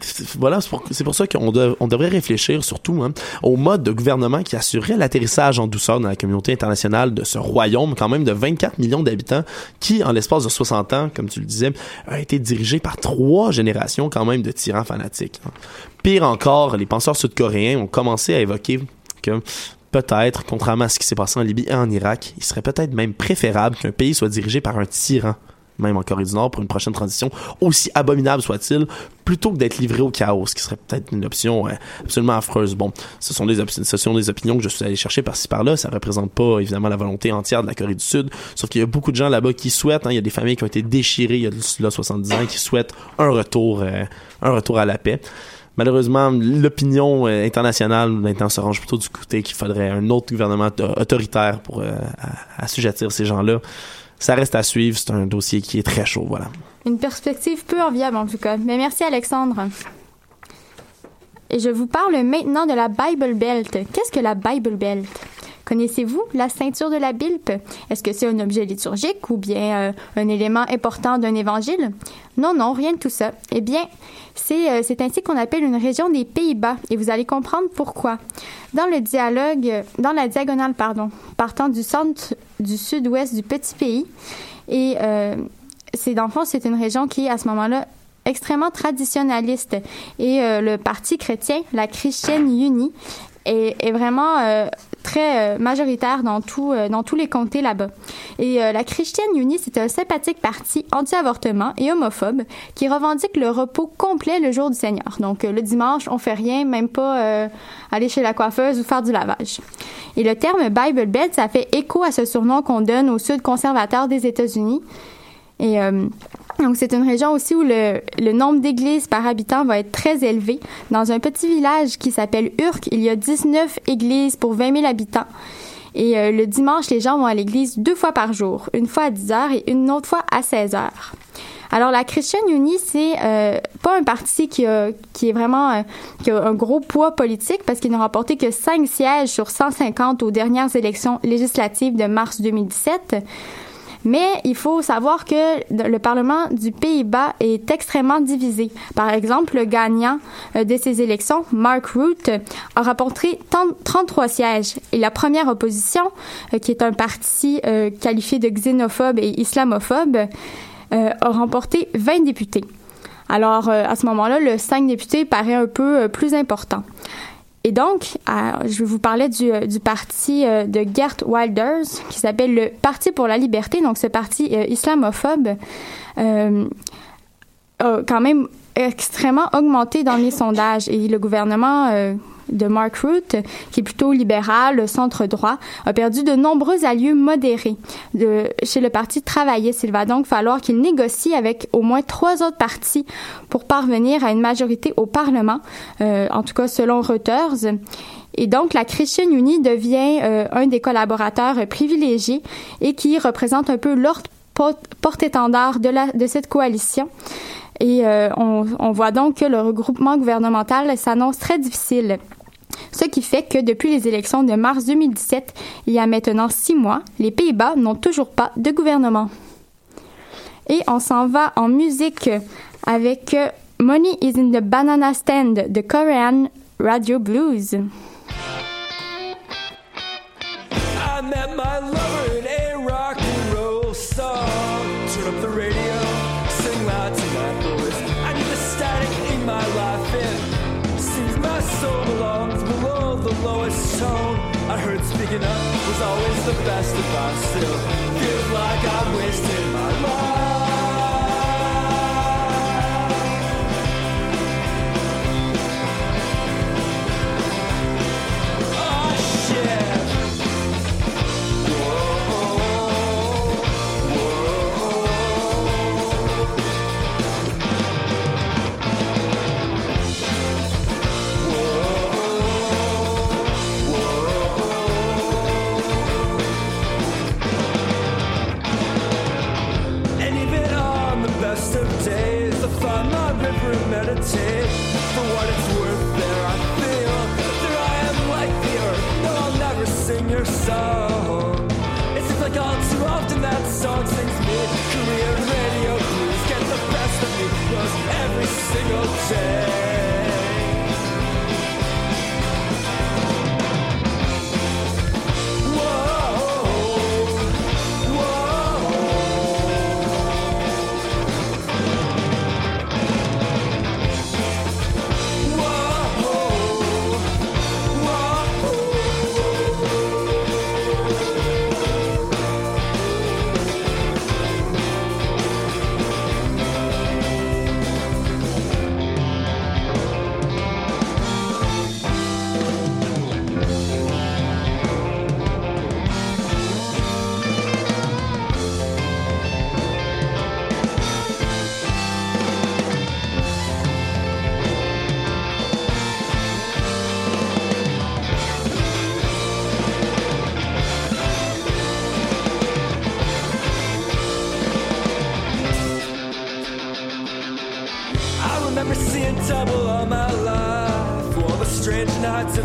C'est- voilà, c'est pour, ça qu'on dev- on devrait réfléchir surtout hein, au mode de gouvernement qui assurerait l'atterrissage en douceur dans la communauté internationale de ce royaume, quand même de 24 millions d'habitants, qui, en l'espace de 60 ans, comme tu le disais, a été dirigé par trois générations quand même de tyrans fanatiques. hein. Pire encore, les penseurs sud-coréens ont commencé à évoquer que peut-être, contrairement à ce qui s'est passé en Libye et en Irak, il serait peut-être même préférable qu'un pays soit dirigé par un tyran, même en Corée du Nord, pour une prochaine transition, aussi abominable soit-il, plutôt que d'être livré au chaos, ce qui serait peut-être une option absolument affreuse. Bon, ce sont, des opinions, que je suis allé chercher par-ci par-là, ça représente pas évidemment la volonté entière de la Corée du Sud, sauf qu'il y a beaucoup de gens là-bas qui souhaitent, hein, il y a des familles qui ont été déchirées il y a de cela 70 ans, qui souhaitent un retour, euh, un retour à la paix. Malheureusement, l'opinion euh, internationale maintenant se range plutôt du côté qu'il faudrait un autre gouvernement auto- autoritaire pour euh, assujettir ces gens-là. Ça reste à suivre, c'est un dossier qui est très chaud, voilà. Une perspective peu enviable en tout cas. Mais merci Alexandre. Et je vous parle maintenant de la Bible Belt. Qu'est-ce que la Bible Belt? Connaissez-vous la ceinture de la Bilpe? Est-ce que c'est un objet liturgique ou bien euh, un élément important d'un évangile? Non, non, rien de tout ça. Eh bien, c'est euh, c'est ainsi qu'on appelle une région des Pays-Bas et vous allez comprendre pourquoi. Dans le dialogue, dans la diagonale, pardon, partant du centre du sud-ouest du petit pays, et euh, c'est dans le fond, c'est une région qui est à ce moment-là extrêmement traditionnaliste. Et le Parti chrétien, la Christian Uni, est, vraiment euh, très euh, majoritaire dans, tout, euh, dans tous les comtés là-bas. Et la Christian Uni, c'est un sympathique parti anti-avortement et homophobe qui revendique le repos complet le jour du Seigneur. Donc le dimanche, on fait rien, même pas aller chez la coiffeuse ou faire du lavage. Et le terme Bible Belt, ça fait écho à ce surnom qu'on donne au sud conservateur des États-Unis. Et donc, c'est une région aussi où le, le nombre d'églises par habitant va être très élevé. Dans un petit village qui s'appelle Urk, il y a 19 églises pour 20 000 habitants. Et euh, le dimanche, les gens vont à l'église deux fois par jour, une fois à 10 heures et une autre fois à 16 heures. Alors, la Christian Uni, c'est euh, pas un parti qui, a, qui est vraiment euh, qui a un gros poids politique parce qu'il n'a remporté que 5 sièges sur 150 aux dernières élections législatives de mars 2017. Mais il faut savoir que le Parlement du Pays-Bas est extrêmement divisé. Par exemple, le gagnant euh, de ces élections, Mark Rutte, a rapporté 30 33 sièges. Et la première opposition, euh, qui est un parti euh, qualifié de xénophobe et islamophobe, a remporté 20 députés. Alors, à ce moment-là, le 5 députés paraît un peu plus important. Et donc, euh, je vais vous parler du, euh, parti euh, de Gert Wilders, qui s'appelle le Parti pour la liberté, donc ce parti islamophobe, a quand même extrêmement augmenté dans les sondages. Et le gouvernement de Mark Rutte, qui est plutôt libéral, centre-droit, a perdu de nombreux alliés modérés chez le Parti travailliste. Il va donc falloir qu'il négocie avec au moins trois autres partis pour parvenir à une majorité au Parlement, euh, en tout cas selon Reuters. Et donc, la Christian Uni devient euh, un des collaborateurs privilégiés et qui représente un peu l'ordre porte-étendard de cette coalition. Et euh, on, voit donc que le regroupement gouvernemental s'annonce très difficile. Ce qui fait que depuis les élections de mars 2017, il y a maintenant six mois, les Pays-Bas n'ont toujours pas de gouvernement. Et on s'en va en musique avec euh, Money is in the Banana Stand de Korean Radio Blues. Heard up was always the best advice. Still, feels like I'm wasting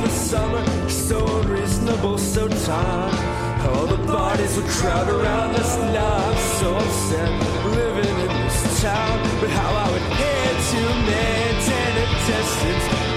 the summer, so unreasonable, so tired. All the bodies would crowd around us now. I'm so upset living in this town. But how I would hate to maintain a distance.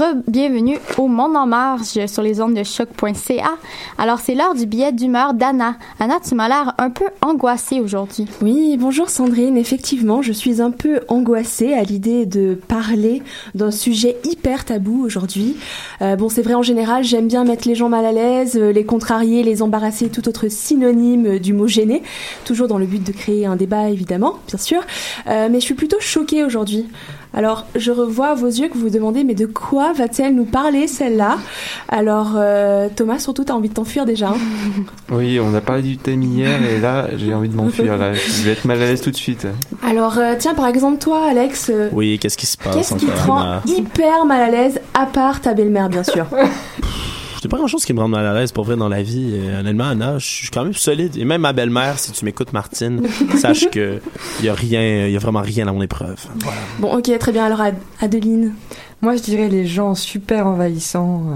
Re-bienvenue au Monde en marge sur les ondes de choc.ca. Alors, c'est l'heure du billet d'humeur d'Anna. Anna, tu m'as l'air un peu angoissée aujourd'hui. Oui, bonjour Sandrine. Effectivement, je suis un peu angoissée à l'idée de parler d'un sujet hyper tabou aujourd'hui. Euh, bon, c'est vrai en général, j'aime bien mettre les gens mal à l'aise, euh, les contrarier, les embarrasser, tout autre synonyme du mot gêné, toujours dans le but de créer un débat évidemment, bien sûr. Euh, mais je suis plutôt choquée aujourd'hui. Alors, je revois vos yeux que vous vous demandez, mais de quoi va-t-elle nous parler celle-là? Alors, euh, Thomas, surtout, t'as envie de t'enfuir déjà. hein? Oui, on a parlé du thème hier et là, j'ai envie de m'enfuir. Là, je vais être mal à l'aise tout de suite. Alors, euh, tiens, par exemple, toi, Alex, euh, Oui, qu'est-ce qui se passe qu'est-ce qui te rend hyper mal à l'aise, à part ta belle-mère, bien sûr? J'ai pas grand chose qui me rend mal à l'aise pour vrai dans la vie. Euh, honnêtement, Anna, je suis quand même solide. Et même ma belle-mère, si tu m'écoutes, Martine, sache que il y a rien, il y a vraiment rien à mon épreuve. Voilà. Bon, ok, très bien. Alors, Ad- Adeline Moi, je dirais les gens super envahissants. euh,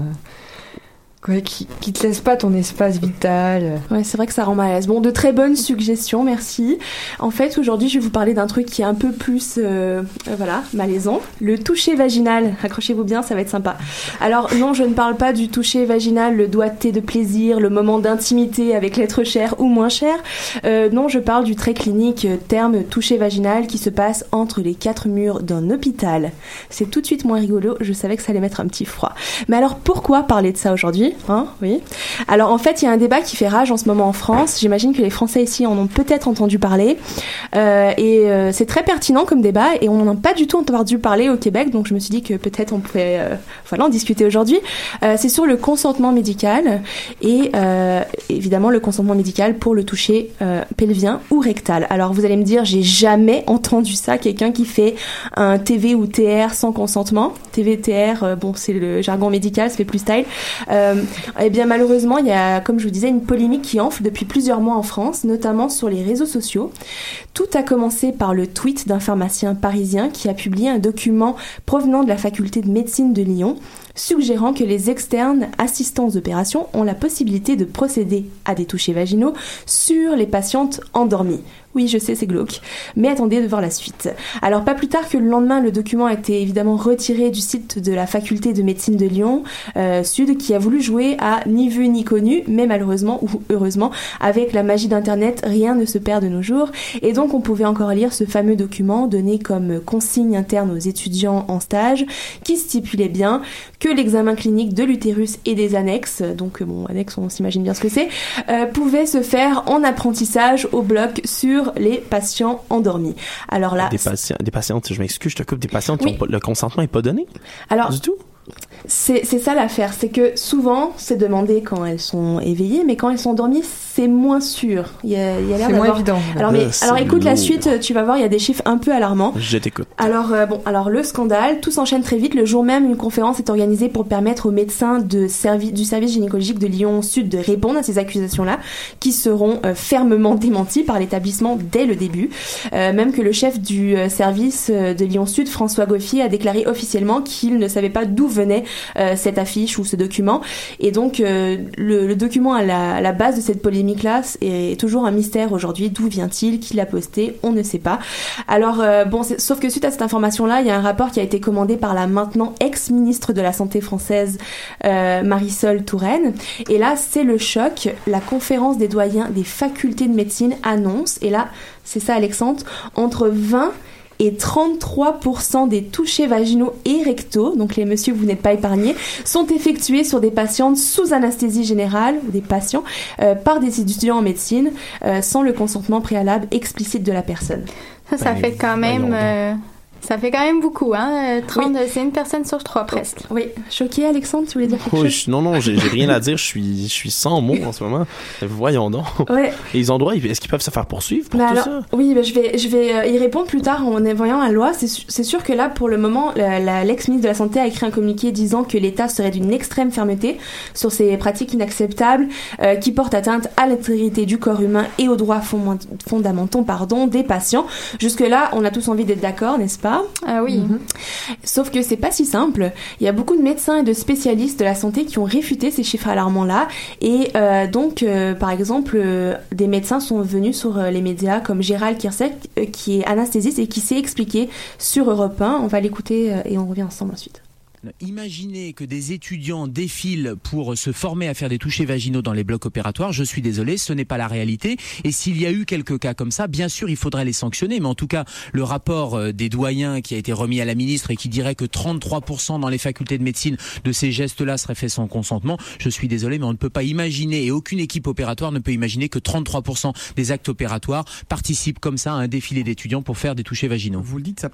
quoi, qui, qui te laissent pas ton espace vital. Ouais, c'est vrai que ça rend mal à l'aise. Bon, de très bonnes suggestions, merci. En fait, aujourd'hui, je vais vous parler d'un truc qui est un peu plus, euh, euh, voilà, malaisant. Le toucher vaginal. Accrochez-vous bien, ça va être sympa. Alors, non, je ne parle pas du toucher vaginal, le doigté de plaisir, le moment d'intimité avec l'être cher ou moins cher. Euh, non, je parle du très clinique euh, terme toucher vaginal qui se passe entre les quatre murs d'un hôpital. C'est tout de suite moins rigolo. Je savais que ça allait mettre un petit froid. Mais alors, pourquoi parler de ça aujourd'hui? Hein Oui. Alors, en fait, il y a un débat qui fait rage en ce moment en France. J'imagine que les Français ici en ont peut-être entendu parler. Euh, et euh, c'est très pertinent comme débat et on n'en a pas du tout entendu parler au Québec. Donc, je me suis dit que peut-être on pouvait euh, voilà, en discuter aujourd'hui. C'est sur le consentement médical et évidemment le consentement médical pour le toucher pelvien ou rectal. Alors, vous allez me dire, j'ai jamais entendu ça, quelqu'un qui fait un TV ou TR sans consentement. TV, TR, bon, c'est le jargon médical, ça fait plus style. Eh bien, malheureusement, il y a, comme je vous disais, une polémique qui enfle depuis plusieurs mois en France, notamment sur les réseaux sociaux. Tout a commencé par le tweet d'un pharmacien parisien qui a publié un document provenant de la faculté de médecine de Lyon suggérant que les externes assistants d'opération ont la possibilité de procéder à des touchés vaginaux sur les patientes endormies. Oui, je sais, c'est glauque. Mais attendez de voir la suite. Alors, pas plus tard que le lendemain, le document a été évidemment retiré du site de la faculté de médecine de Lyon euh, Sud, qui a voulu jouer à ni vu ni connu, mais malheureusement ou heureusement, avec la magie d'Internet, rien ne se perd de nos jours. Et donc, on pouvait encore lire ce fameux document donné comme consigne interne aux étudiants en stage, qui stipulait bien que l'examen clinique de l'utérus et des annexes, donc bon, annexes, on s'imagine bien ce que c'est, euh, pouvait se faire en apprentissage au bloc sur les patients endormis. Alors là, Des patients, des patientes, je m'excuse, je te coupe, des patientes Oui. qui ont le consentement est pas donné? alors Du tout? C'est c'est ça l'affaire, c'est que souvent c'est demandé quand elles sont éveillées, mais quand elles sont endormies, c'est moins sûr. Il y a, il y a l'air C'est moins évident. Alors, mais, Euh, c'est alors écoute la suite, tu vas voir, il y a des chiffres un peu alarmants. Je t'écoute. Alors euh, bon, alors le scandale, tout s'enchaîne très vite. Le jour même, une conférence est organisée pour permettre aux médecins de servi- du service gynécologique de Lyon Sud de répondre à ces accusations-là, qui seront euh, fermement démenties par l'établissement dès le début. Euh, même que le chef du euh, service de Lyon Sud, François Goffier, a déclaré officiellement qu'il ne savait pas d'où venait euh, cette affiche ou ce document. Et donc euh, le, le document à la, à la base de cette polémique-là est toujours un mystère aujourd'hui. D'où vient-il Qui l'a posté? On ne sait pas. Alors euh, bon, sauf que suite à cette information-là, il y a un rapport qui a été commandé par la maintenant ex-ministre de la Santé française, euh, Marisol Touraine. Et là, c'est le choc. La conférence des doyens des facultés de médecine annonce, et là, c'est ça Alexandre, entre 20 et 33% des touchés vaginaux et rectaux, donc les messieurs, vous n'êtes pas épargnés, sont effectués sur des patientes sous anesthésie générale, ou des patients, euh, par des étudiants en médecine, euh, sans le consentement préalable explicite de la personne. Ça, ça Ben, fait quand même. Euh, ça fait quand même beaucoup, hein? euh, 30, C'est une personne sur trois presque. Oui. Choqué, Alexandre, tu voulais dire quelque Oui, chose? je- non, non, j'ai rien à dire. Je suis, je suis sans mots en ce moment. Voyons donc. Ouais. Et ils ont droit, est-ce qu'ils peuvent se faire poursuivre pour Mais tout alors, ça? oui, bah, je vais, je vais euh, y répondre plus tard en voyant la loi. C'est sûr que là, pour le moment, l'ex-ministre de la Santé a écrit un communiqué disant que l'État serait d'une extrême fermeté sur ces pratiques inacceptables euh, qui portent atteinte à l'intégrité du corps humain et aux droits fond- fondamentaux pardon, des patients. Jusque-là, on a tous envie d'être d'accord, n'est-ce pas? Ah oui. Sauf que c'est pas si simple. Il y a beaucoup de médecins et de spécialistes de la santé qui ont réfuté ces chiffres alarmants-là. Et euh, donc, euh, par exemple, euh, des médecins sont venus sur les médias comme Gérald Kirsek, qui est anesthésiste et qui s'est expliqué sur Europe 1. On va l'écouter et on revient ensemble ensuite. Imaginez que des étudiants défilent pour se former à faire des touchés vaginaux dans les blocs opératoires. Je suis désolé, ce n'est pas la réalité. Et s'il y a eu quelques cas comme ça, bien sûr, il faudrait les sanctionner. Mais en tout cas, le rapport euh, des doyens qui a été remis à la ministre et qui dirait que 33% dans les facultés de médecine de ces gestes-là seraient faits sans consentement, je suis désolé, mais on ne peut pas imaginer, et aucune équipe opératoire ne peut imaginer que 33% des actes opératoires participent comme ça à un défilé d'étudiants pour faire des touchés vaginaux. Vous le dites, ça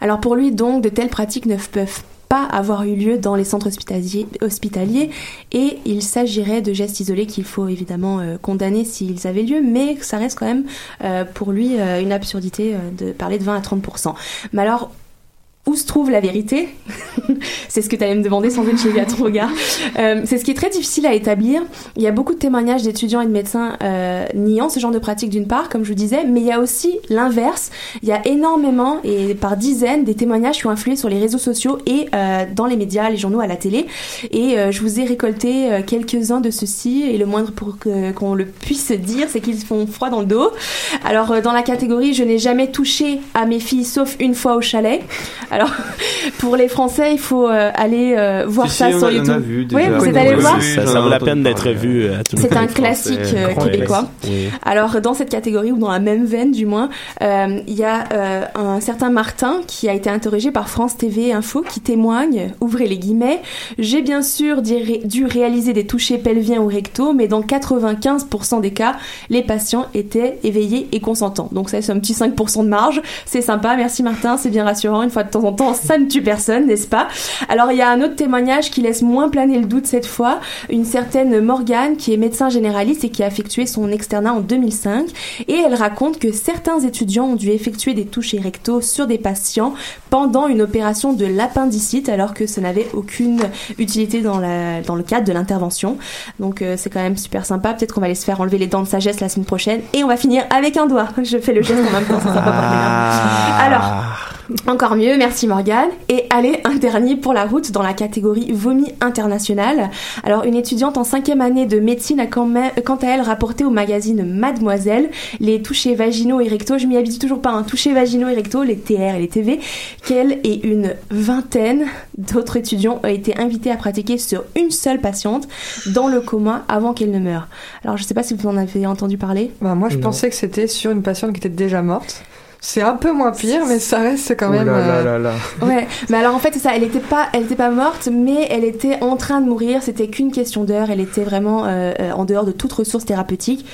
Alors pour lui, donc, de telles pratiques ne peuvent avoir eu lieu dans les centres hospitaliers, et il s'agirait de gestes isolés qu'il faut évidemment euh, condamner s'ils avaient lieu, mais ça reste quand même euh, pour lui euh, une absurdité de parler de 20 à 30%. Mais alors, où se trouve la vérité C'est ce que tu allais me demander sans doute, ton regard. Euh, c'est ce qui est très difficile à établir. Il y a beaucoup de témoignages d'étudiants et de médecins euh, niant ce genre de pratique d'une part, comme je vous disais, mais il y a aussi l'inverse. Il y a énormément et par dizaines des témoignages qui ont influé sur les réseaux sociaux et euh, dans les médias, les journaux, à la télé. Et euh, je vous ai récolté quelques-uns de ceux-ci et le moindre pour qu'on le puisse dire, c'est qu'ils font froid dans le dos. Alors dans la catégorie, je n'ai jamais touché à mes filles sauf une fois au chalet. Alors pour les Français, il faut euh, aller euh, voir Si, ça si, sur a- on a YouTube. oui, déjà. vous êtes allé voir. Ça, vaut la peine d'être vu euh, à tous les C'est un classique québécois. oui. Alors dans cette catégorie ou dans la même veine du moins, il y a un certain Martin qui a été interrogé par France TV Info qui témoigne, ouvrez les guillemets, j'ai bien sûr dû ré- dû réaliser des touchés pelviens ou rectaux, mais dans 95% des cas, les patients étaient éveillés et consentants. Donc ça c'est un petit 5% de marge, c'est sympa, merci Martin, c'est bien rassurant, une fois de temps en temps, ça ne tue personne, n'est-ce pas? Alors il y a un autre témoignage qui laisse moins planer le doute cette fois, une certaine Morgane qui est médecin généraliste et qui a effectué son externat en 2005 et elle raconte que certains étudiants ont dû effectuer des touchés rectaux sur des patients pendant une opération de l'appendicite alors que ça n'avait aucune utilité dans, la, dans le cadre de l'intervention. Donc euh, c'est quand même super sympa. Peut-être qu'on va aller se faire enlever les dents de sagesse la semaine prochaine et on va finir avec un doigt. Je fais le geste en même temps, sympa pour Ah. Alors, encore mieux, merci Morgane. Et allez, un dernier pour la route dans la catégorie vomi international. Alors, une étudiante en cinquième année de médecine a quand, même, quant à elle rapporté au magazine Mademoiselle les touchés vaginaux et rectaux. Je m'y habitue toujours pas, un touchés vaginaux et rectaux, les TR et les TV, qu'elle et une vingtaine d'autres étudiants ont été invités à pratiquer sur une seule patiente dans le coma avant qu'elle ne meure. Alors, je sais pas si vous en avez entendu parler. Bah, moi, je Non. pensais que c'était sur une patiente qui était déjà morte. C'est un peu moins pire, mais ça reste quand même. là là euh, là là. Ouais, mais alors en fait c'est ça, elle était pas, elle était pas morte, mais elle était en train de mourir. C'était qu'une question d'heure. Elle était vraiment euh, euh, en dehors de toute ressource thérapeutique.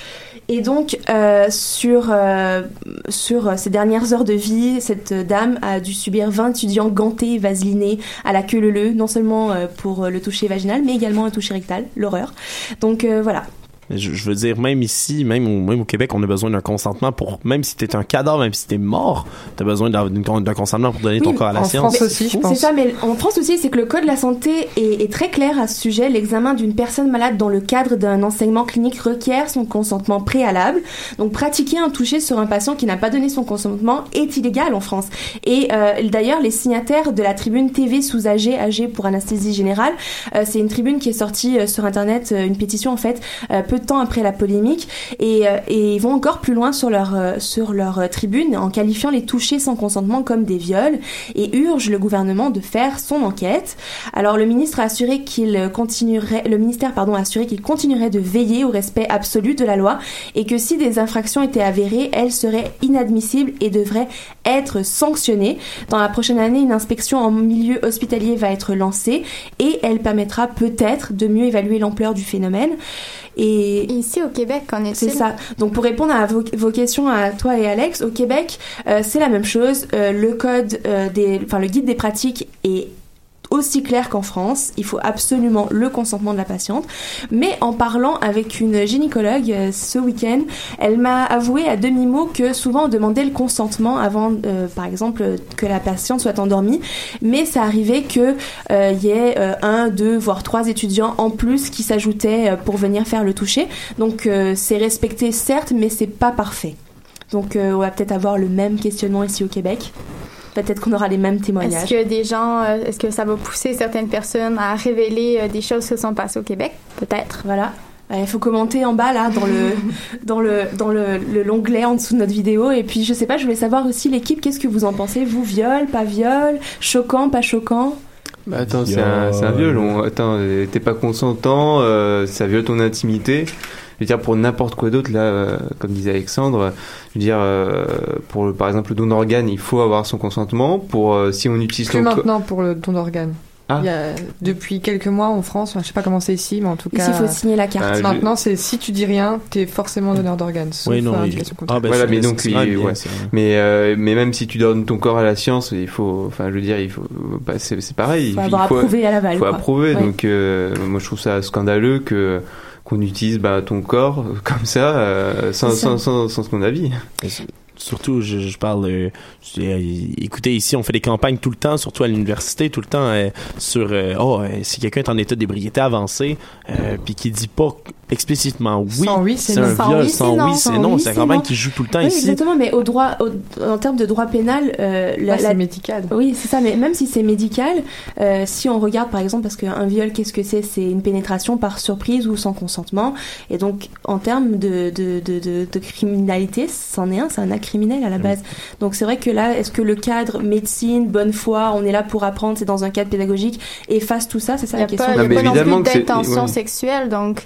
Et donc, euh, sur, euh, sur ces dernières heures de vie, cette dame a dû subir 20 étudiants gantés, vaselinés, à la queue leu non seulement pour le toucher vaginal, mais également un toucher rectal, l'horreur. Donc euh, voilà. Je, je veux dire, même ici, même au, même au Québec, on a besoin d'un consentement pour, même si t'es un cadavre, même si t'es mort, t'as besoin d'un consentement pour donner ton corps à la en science. France aussi, C'est ça, mais en France aussi, c'est que le Code de la santé est, est très clair à ce sujet. L'examen d'une personne malade dans le cadre d'un enseignement clinique requiert son consentement préalable. Donc, pratiquer un toucher sur un patient qui n'a pas donné son consentement est illégal en France. Et euh, d'ailleurs, les signataires de la tribune TV sous AG, AG pour anesthésie générale, euh, c'est une tribune qui est sortie euh, sur Internet, euh, une pétition en fait, euh, de temps après la polémique. Et, euh, et ils vont encore plus loin sur leur, euh, sur leur euh, tribune en qualifiant les touchés sans consentement comme des viols et urge le gouvernement de faire son enquête. Alors le ministre a assuré qu'il continuerait, le ministère pardon a assuré qu'il continuerait de veiller au respect absolu de la loi et que si des infractions étaient avérées, elles seraient inadmissibles et devraient être sanctionnées. Dans la prochaine année, une inspection en milieu hospitalier va être lancée et elle permettra peut-être de mieux évaluer l'ampleur du phénomène. Et ici au Québec, qu'en est-il? C'est ça. Donc pour répondre à vos, vos questions à toi et Alex, au Québec, euh, c'est la même chose. Euh, le code euh, des, enfin le guide des pratiques est aussi clair qu'en France, il faut absolument le consentement de la patiente. Mais en parlant avec une gynécologue euh, ce week-end, elle m'a avoué à demi-mot que souvent on demandait le consentement avant, euh, par exemple, que la patiente soit endormie. Mais ça arrivait que euh, y ait un, deux, voire trois étudiants en plus qui s'ajoutaient pour venir faire le toucher. Donc c'est respecté certes, mais c'est pas parfait. Donc on va peut-être avoir le même questionnement ici au Québec. Peut-être qu'on aura les mêmes témoignages. Est-ce que des gens, euh, est-ce que ça va pousser certaines personnes à révéler euh, des choses qui se sont passées au Québec? Peut-être. Voilà. Il faut commenter en bas là dans le dans le dans le le- l'onglet en dessous de notre vidéo et puis je sais pas je voulais savoir aussi l'équipe qu'est-ce que vous en pensez? Vous viol pas viol choquant pas choquant? Bah, attends, c'est un, c'est un viol. On- attends, euh, t'es pas consentant, euh, ça viole ton intimité. Je veux dire, pour n'importe quoi d'autre, là, euh, comme disait Alexandre, je veux dire, euh, pour le- par exemple le don d'organes, il faut avoir son consentement. Pour euh, si on utilise Plus maintenant pour le don d'organes. Ah. Il y a, depuis quelques mois en France, enfin, je sais pas comment c'est ici, mais en tout Ici, cas. il faut signer la carte. Ah, je- Maintenant, c'est si tu dis rien, t'es forcément donneur d'organes. sauf Oui, non. Ah, ben, voilà, mais donc, c'est il- ouais. mais euh, mais même si tu donnes ton corps à la science, il faut, enfin, je veux dire, il faut, bah, c'est c'est pareil. Faut il avoir approuvé à l'aval, Faut quoi. approuver. Ouais. Donc, euh, moi, je trouve ça scandaleux que qu'on utilise bah, ton corps comme ça, euh, sans, C'est ça. sans, sans, sans ton avis. Surtout, je, je parle. euh, je- euh, écoutez, ici, on fait des campagnes tout le temps, surtout à l'université, tout le temps euh, sur. euh, oh, euh, si quelqu'un est en état d'ébriété avancé, euh, puis qui dit pas explicitement oui, c'est un Sans viol. oui, sans c'est non. oui, c'est non. C'est une c'est campagne qui joue tout le temps Oui, ici. exactement mais au droit au- en termes de droit pénal euh, la, la- médical. oui c'est ça mais même si c'est médical euh, si on regarde par exemple parce qu'un viol qu'est-ce que c'est? C'est une pénétration par surprise ou sans consentement et donc en termes de, de, de, de, de criminalité c'en est un c'est un acte criminel à la base donc c'est vrai que là est-ce que le cadre médecine bonne foi on est là pour apprendre c'est dans un cadre pédagogique efface tout ça c'est ça Il n'y la a question pas, il y a pas non plus d'intention ouais. sexuelle, donc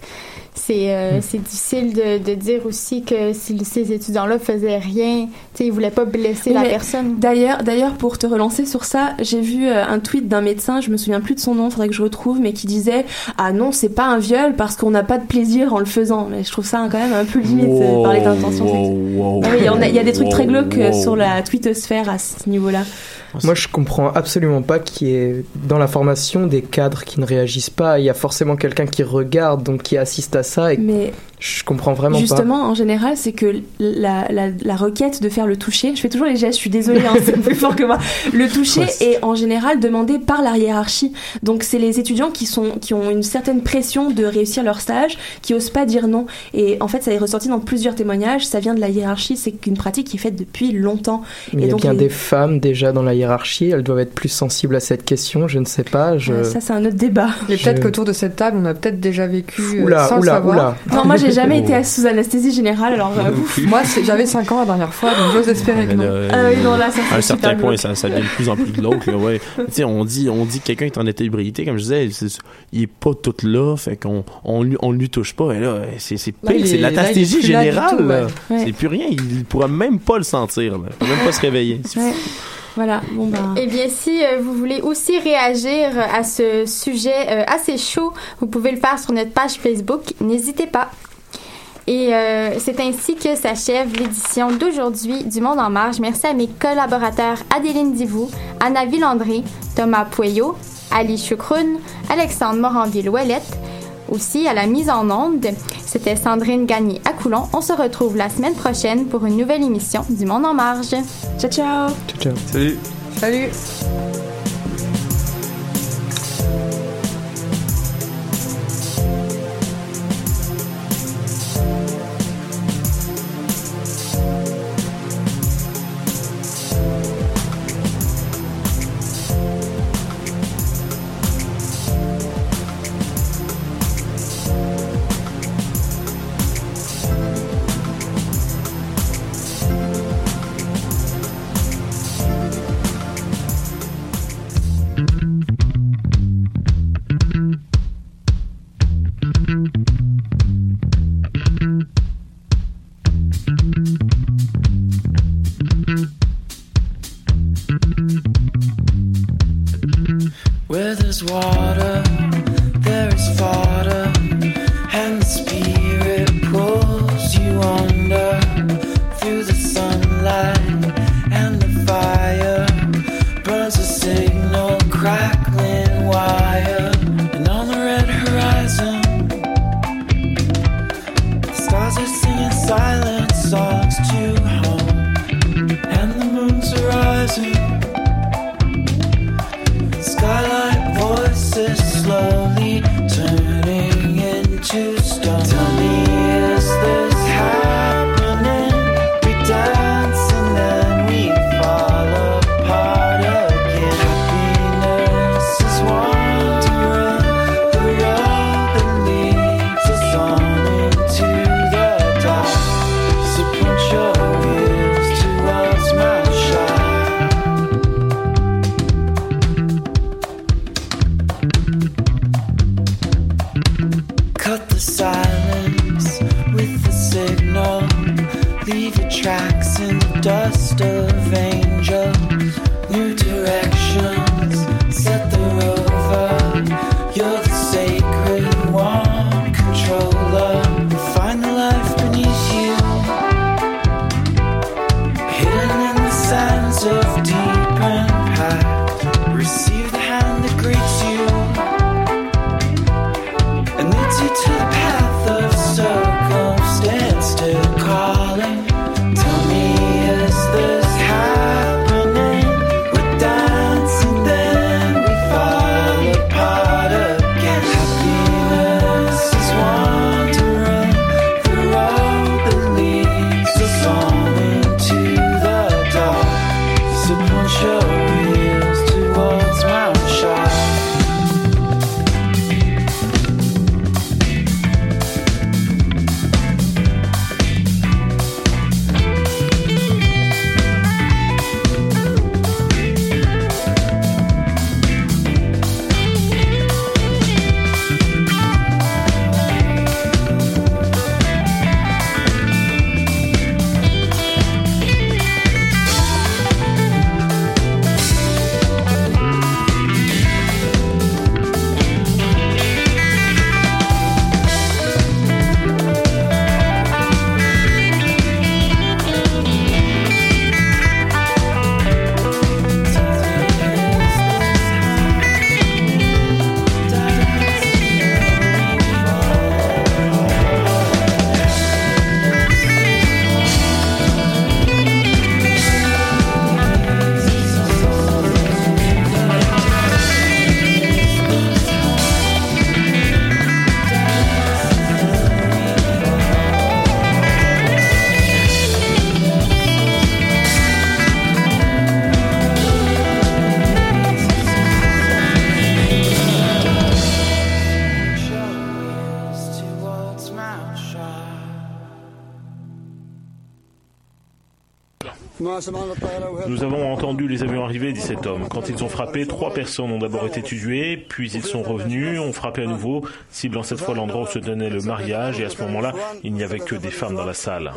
c'est euh, c'est difficile de, de dire aussi que si ces étudiants-là faisaient rien, tu sais, ils voulaient pas blesser Oui, la personne. D'ailleurs, d'ailleurs, pour te relancer sur ça, j'ai vu euh, un tweet d'un médecin, je me souviens plus de son nom, faudrait que je retrouve, mais qui disait ah non, c'est pas un viol parce qu'on n'a pas de plaisir en le faisant. Mais je trouve ça quand même un peu limite euh, parler d'intention sexuelle. Ah oui, il y a- il y a des trucs très glauques sur la twittosphère à ce niveau-là. Moi, je comprends absolument pas qu'il y ait dans la formation des cadres qui ne réagissent pas. Il y a forcément quelqu'un qui regarde, donc qui assiste à ça. Et Mais je comprends vraiment Justement, en général, c'est que la, la, la requête de faire le toucher, je fais toujours les gestes, je suis désolée, hein, c'est plus fort que moi. Le toucher est en général demandé par la hiérarchie. Donc, c'est les étudiants qui, sont, qui ont une certaine pression de réussir leur stage, qui osent pas dire non. Et en fait, ça est ressorti dans plusieurs témoignages, ça vient de la hiérarchie, c'est une pratique qui est faite depuis longtemps. pas. Il y a donc, bien les- des femmes déjà dans la hiérarchie. Elles doivent être plus sensibles à cette question. Je ne sais pas. Je... Ouais, ça, c'est un autre débat. Et peut-être Je- qu'autour de cette table, on a peut-être déjà vécu euh, Oula, sans oula, le savoir. oula. Non, moi, j'ai jamais été sous anesthésie générale, alors euh. Moi, j'avais 5 ans la dernière fois, donc j'ose espérer que non. Ah oui, non, là, ça, à un certain point, ça, ça devient de plus en plus glauque. Ouais. tu sais, on dit, on dit que quelqu'un est en état d'ébriété, comme je disais, il est pas tout là, fait qu'on on lui, on lui touche pas. Et là, c'est pire, c'est est- la là, il est anesthésie plus là du générale. ouais. C'est plus rien, il pourra même pas le sentir, là. il même pas se réveiller. Ouais. Voilà, bon ben. Eh bien, si euh, vous voulez aussi réagir à ce sujet euh, assez chaud, vous pouvez le faire sur notre page Facebook. N'hésitez pas. Et euh, c'est ainsi que s'achève l'édition d'aujourd'hui du Monde en Marche. Merci à mes collaborateurs Adéline Divou, Anna Villandré, Thomas Pueyo, Ali Choukroun, Alexandre Moranville-Ouellette, aussi à la mise en onde. C'était Sandrine Gagné à Coulon. On se retrouve la semaine prochaine pour une nouvelle émission du Monde en Marge. Ciao, ciao! Ciao, ciao. Salut. Salut! ils ont frappé, trois personnes ont d'abord été tuées, puis ils sont revenus, ont frappé à nouveau, ciblant cette fois l'endroit où se donnait le mariage, et à ce moment-là, il n'y avait que des femmes dans la salle.